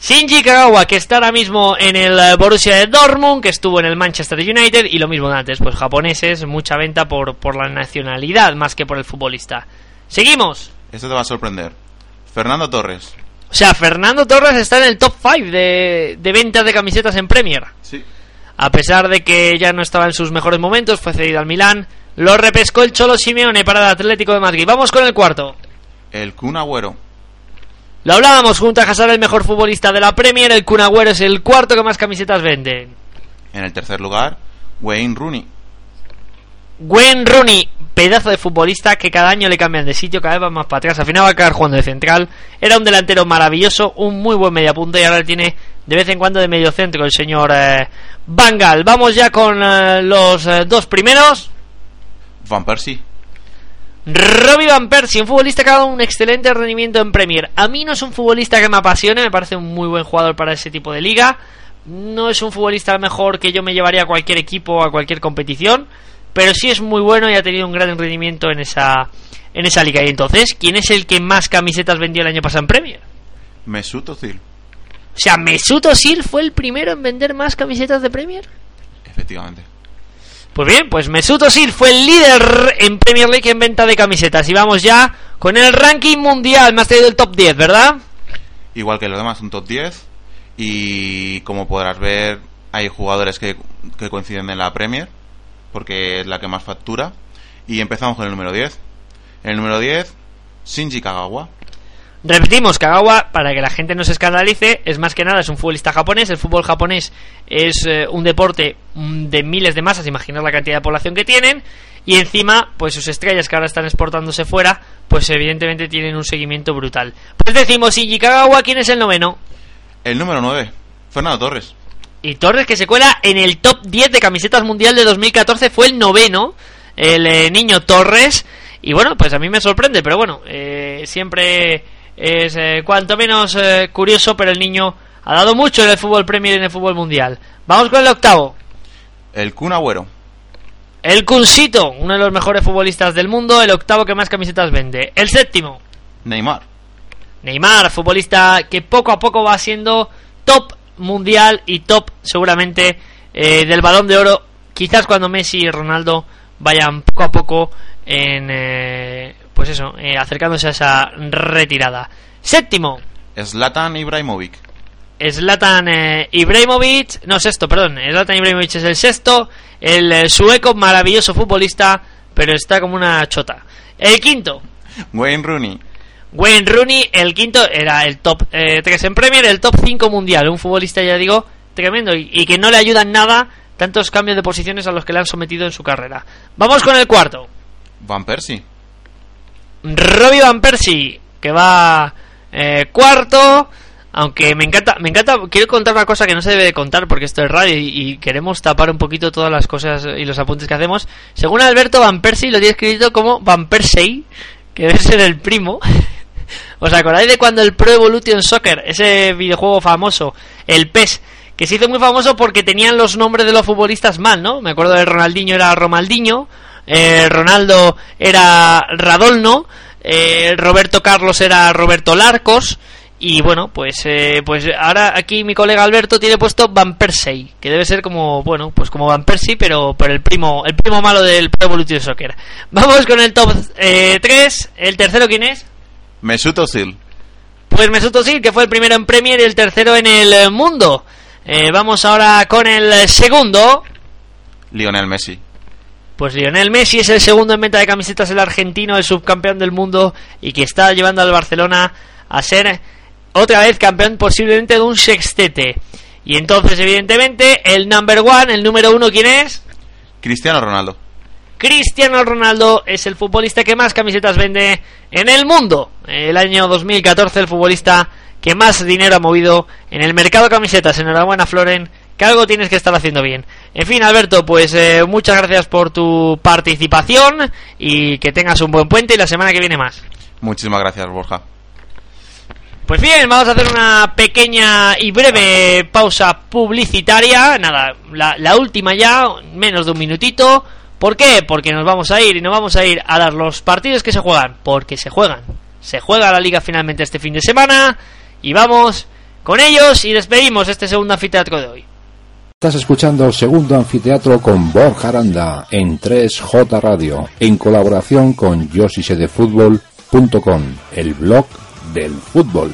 Shinji Kagawa, que está ahora mismo en el eh, Borussia de Dortmund, que estuvo en el Manchester United, y lo mismo de antes, pues japoneses, mucha venta por, por la nacionalidad más que por el futbolista. Seguimos. Esto te va a sorprender. Fernando Torres. O sea, Fernando Torres está en el top 5 de, de ventas de camisetas en Premier. Sí. A pesar de que ya no estaba en sus mejores momentos, fue cedido al Milán. Lo repescó el Cholo Simeone para el Atlético de Madrid. Vamos con el cuarto. El Kun Agüero. Lo hablábamos junto a Hazard, el mejor futbolista de la Premier. El Kun Agüero es el cuarto que más camisetas vende. En el tercer lugar, Wayne Rooney. Wayne Rooney, pedazo de futbolista que cada año le cambian de sitio, cada vez va más para atrás. Al final va a acabar jugando de central. Era un delantero maravilloso, un muy buen mediapunta y ahora le tiene de vez en cuando de medio centro el señor eh, Bangal. Vamos ya con eh, los eh, dos primeros. Van Persie. Robbie Van Persie, un futbolista que ha dado un excelente rendimiento en Premier. A mí no es un futbolista que me apasione, me parece un muy buen jugador para ese tipo de liga. No es un futbolista mejor que yo me llevaría a cualquier equipo o a cualquier competición, pero sí es muy bueno y ha tenido un gran rendimiento en esa en esa liga. Y entonces, ¿quién es el que más camisetas vendió el año pasado en Premier? Mesut Özil. O sea, Mesut Özil fue el primero en vender más camisetas de Premier. Efectivamente. Pues bien, pues Mesut Özil fue el líder en Premier League en venta de camisetas. Y vamos ya con el ranking mundial. Me has traído el top 10, ¿verdad? Igual que los demás, un top 10. Y como podrás ver, hay jugadores que, que coinciden en la Premier, porque es la que más factura. Y empezamos con el número 10. En el número 10, Shinji Kagawa. Repetimos, Kagawa, para que la gente no se escandalice, es más que nada, es un futbolista japonés. El fútbol japonés es eh, un deporte mm, de miles de masas, imaginar la cantidad de población que tienen. Y encima, pues sus estrellas que ahora están exportándose fuera, pues evidentemente tienen un seguimiento brutal. Pues decimos, Shinji Kagawa, ¿quién es el noveno? El número 9, Fernando Torres. Y Torres, que se cuela en el top 10 de camisetas mundial de 2014, fue el noveno, el eh, niño Torres. Y bueno, pues a mí me sorprende, pero bueno, eh, siempre es eh, cuanto menos eh, curioso, pero el niño ha dado mucho en el fútbol Premier y en el fútbol mundial. Vamos con el octavo. El Kun Agüero. El Kunsito, uno de los mejores futbolistas del mundo, el octavo que más camisetas vende. El séptimo, Neymar. Neymar, futbolista que poco a poco va siendo top mundial y top seguramente eh, del balón de oro. Quizás cuando Messi y Ronaldo vayan poco a poco en, eh, pues eso, eh, acercándose a esa retirada. Séptimo, Zlatan Ibrahimovic. Zlatan eh, Ibrahimovic, no sexto, perdón, Zlatan Ibrahimovic es el sexto, el eh, sueco maravilloso futbolista, pero está como una chota. El quinto, Wayne Rooney. Wayne Rooney, el quinto era el top 3 en Premier, el top 5 mundial, un futbolista ya digo tremendo y, y que no le ayudan nada tantos cambios de posiciones a los que le han sometido en su carrera. Vamos con el cuarto, Van Persie. Robbie Van Persie, que va eh, cuarto. Aunque me encanta, me encanta, quiero contar una cosa que no se debe de contar porque esto es radio y, y queremos tapar un poquito todas las cosas y los apuntes que hacemos. Según Alberto Van Persie lo tiene escrito como Van Persey, que debe ser el primo. ¿Os acordáis de cuando el Pro Evolution Soccer, ese videojuego famoso, el PES, que se hizo muy famoso porque tenían los nombres de los futbolistas mal, ¿no? Me acuerdo de Ronaldinho era Romaldinho, eh, Ronaldo era Radolno, eh, Roberto Carlos era Roberto Larcos y bueno, pues eh, pues ahora aquí mi colega Alberto tiene puesto Van Persie, que debe ser como bueno, pues como Van Persie, pero pero el primo el primo malo del Pro Evolution Soccer. Vamos con el top 3, el tercero quién es? Mesut Özil. Pues Mesut Özil, que fue el primero en Premier y el tercero en el eh, mundo. Eh, vamos ahora con el segundo. Lionel Messi. Pues Lionel Messi es el segundo en venta de camisetas, el argentino, el subcampeón del mundo y que está llevando al Barcelona a ser otra vez campeón posiblemente de un sextete. Y entonces, evidentemente, el number one, el número uno, ¿quién es? Cristiano Ronaldo. Cristiano Ronaldo es el futbolista que más camisetas vende en el mundo. El año 2014 el futbolista que más dinero ha movido en el mercado de camisetas. Enhorabuena Floren, que algo tienes que estar haciendo bien. En fin, Alberto, pues eh, muchas gracias por tu participación y que tengas un buen puente y la semana que viene más. Muchísimas gracias, Borja. Pues bien, vamos a hacer una pequeña y breve pausa publicitaria. Nada, la, la última ya, menos de un minutito. ¿Por qué? Porque nos vamos a ir y nos vamos a ir a dar los partidos que se juegan. Porque se juegan. Se juega la liga finalmente este fin de semana. Y vamos con ellos y despedimos este segundo anfiteatro de hoy. Estás escuchando Segundo Anfiteatro con Borja Aranda en 3J Radio, en colaboración con yosisedefutbol.com, el blog del fútbol.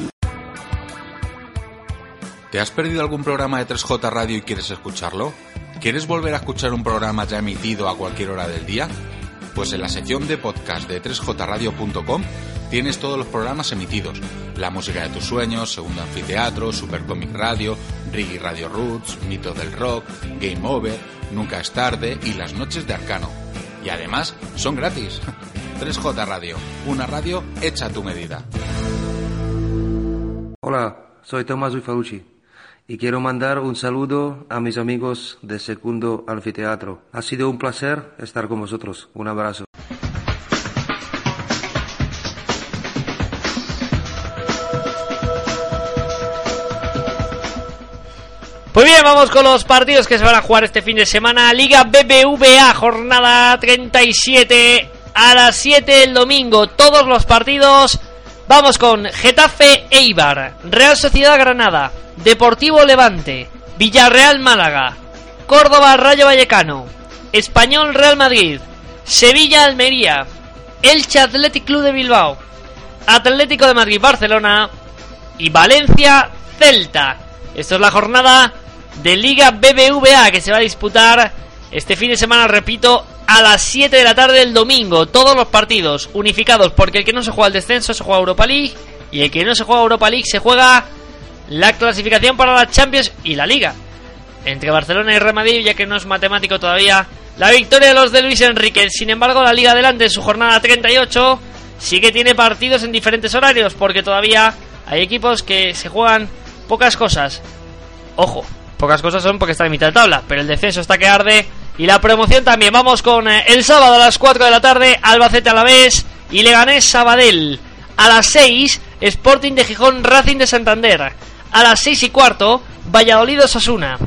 ¿Te has perdido algún programa de 3J Radio y quieres escucharlo? ¿Quieres volver a escuchar un programa ya emitido a cualquier hora del día? Pues en la sección de podcast de 3jradio.com tienes todos los programas emitidos. La música de tus sueños, Segundo Anfiteatro, Super Comic Radio, Riggy Radio Roots, Mito del Rock, Game Over, Nunca es tarde y Las Noches de Arcano. Y además son gratis. 3J Radio, una radio hecha a tu medida. Hola, soy Tomás Ufalucci y quiero mandar un saludo a mis amigos de Segundo Anfiteatro. Ha sido un placer estar con vosotros. Un abrazo. Pues bien, vamos con los partidos que se van a jugar este fin de semana. Liga BBVA, jornada 37 a las 7 el domingo. Todos los partidos. Vamos con Getafe Eibar, Real Sociedad Granada, Deportivo Levante, Villarreal Málaga, Córdoba Rayo Vallecano, Español Real Madrid, Sevilla Almería, Elche Athletic Club de Bilbao, Atlético de Madrid Barcelona y Valencia Celta. Esto es la jornada de Liga BBVA que se va a disputar este fin de semana, repito, a las 7 de la tarde del domingo. Todos los partidos unificados porque el que no se juega el descenso se juega Europa League y el que no se juega Europa League se juega la clasificación para la Champions y la Liga. Entre Barcelona y Real Madrid, ya que no es matemático todavía, la victoria de los de Luis Enrique. Sin embargo, la Liga adelante en su jornada 38 sí que tiene partidos en diferentes horarios porque todavía hay equipos que se juegan pocas cosas. Ojo, pocas cosas son porque está en mitad de tabla, pero el descenso está que arde y la promoción también. Vamos con eh, el sábado a las 4 de la tarde, Albacete a la vez y Leganés Sabadell. A las 6, Sporting de Gijón, Racing de Santander. A las 6 y cuarto, Valladolid Osasuna.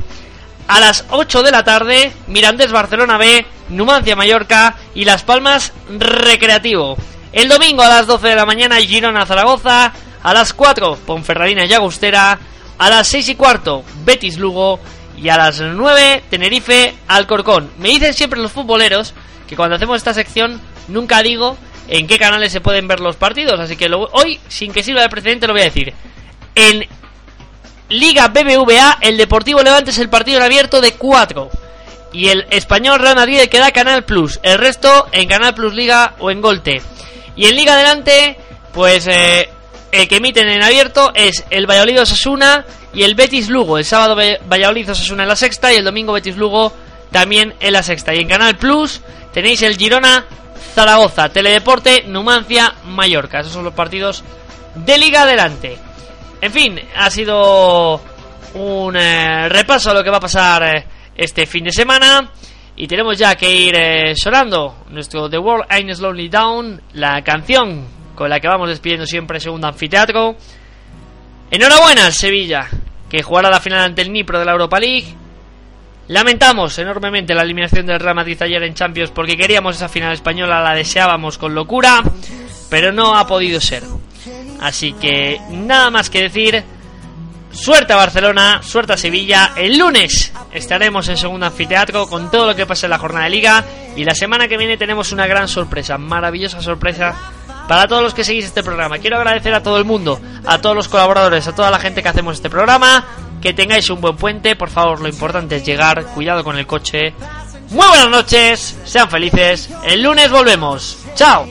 a las 8 de la tarde, Mirandés Barcelona B, Numancia Mallorca y Las Palmas Recreativo. El domingo a las 12 de la mañana, Girona Zaragoza, a las 4, Ponferradina y Agustera, a las 6 y cuarto, Betis Lugo y a las 9, Tenerife Alcorcón. Me dicen siempre los futboleros que cuando hacemos esta sección nunca digo en qué canales se pueden ver los partidos, así que hoy, sin que sirva de precedente, lo voy a decir. En Liga BBVA, el Deportivo Levante es el partido en abierto de 4. Y el Español Real Madrid queda Canal Plus. El resto en Canal Plus Liga o en Golte. Y en Liga Adelante, pues eh, el que emiten en abierto es el Valladolid Osasuna y el Betis Lugo. El sábado Valladolid Osasuna en la sexta y el domingo Betis Lugo también en la sexta. Y en Canal Plus tenéis el Girona Zaragoza, Teledeporte, Numancia, Mallorca. Esos son los partidos de Liga Adelante. En fin, ha sido un eh, repaso a lo que va a pasar eh, este fin de semana. Y tenemos ya que ir eh, sonando nuestro The World Ain't Slowly Down, la canción con la que vamos despidiendo siempre segundo anfiteatro. Enhorabuena Sevilla, que jugará la final ante el Nipro de la Europa League. Lamentamos enormemente la eliminación del Real Madrid ayer en Champions porque queríamos esa final española, la deseábamos con locura, pero no ha podido ser. Así que nada más que decir. Suerte a Barcelona, suerte a Sevilla. El lunes estaremos en segundo anfiteatro con todo lo que pasa en la jornada de liga. Y la semana que viene tenemos una gran sorpresa, maravillosa sorpresa para todos los que seguís este programa. Quiero agradecer a todo el mundo, a todos los colaboradores, a toda la gente que hacemos este programa. Que tengáis un buen puente, por favor, lo importante es llegar. Cuidado con el coche. Muy buenas noches, sean felices. El lunes volvemos. Chao.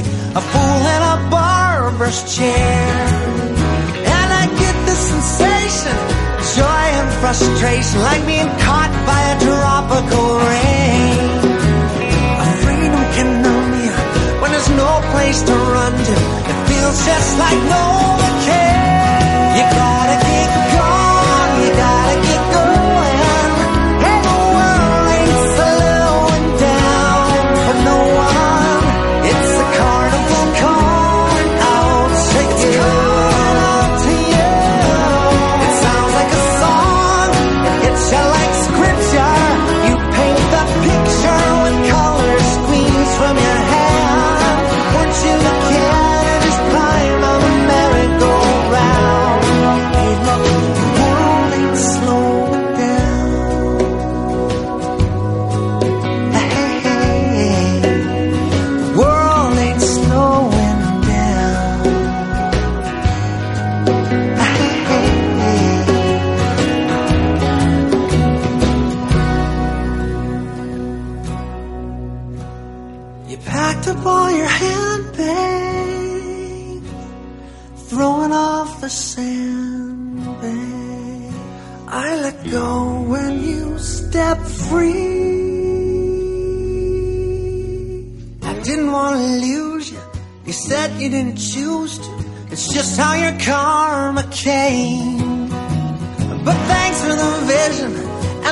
Like a fool in a barber's chair. And I get the sensation, joy and frustration, like being caught by a tropical rain. A freedom can numb you when there's no place to run to. It feels just like no one cares. You gotta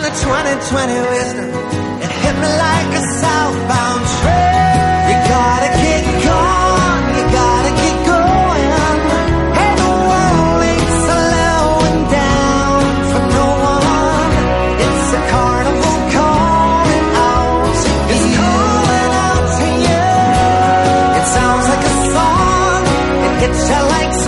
the 2020 wisdom. It hit me like a southbound train. You gotta get gone, you gotta going. The world ain't slowing down for no one. It's a carnival calling out. It's calling out to you. It sounds like a song. It you like.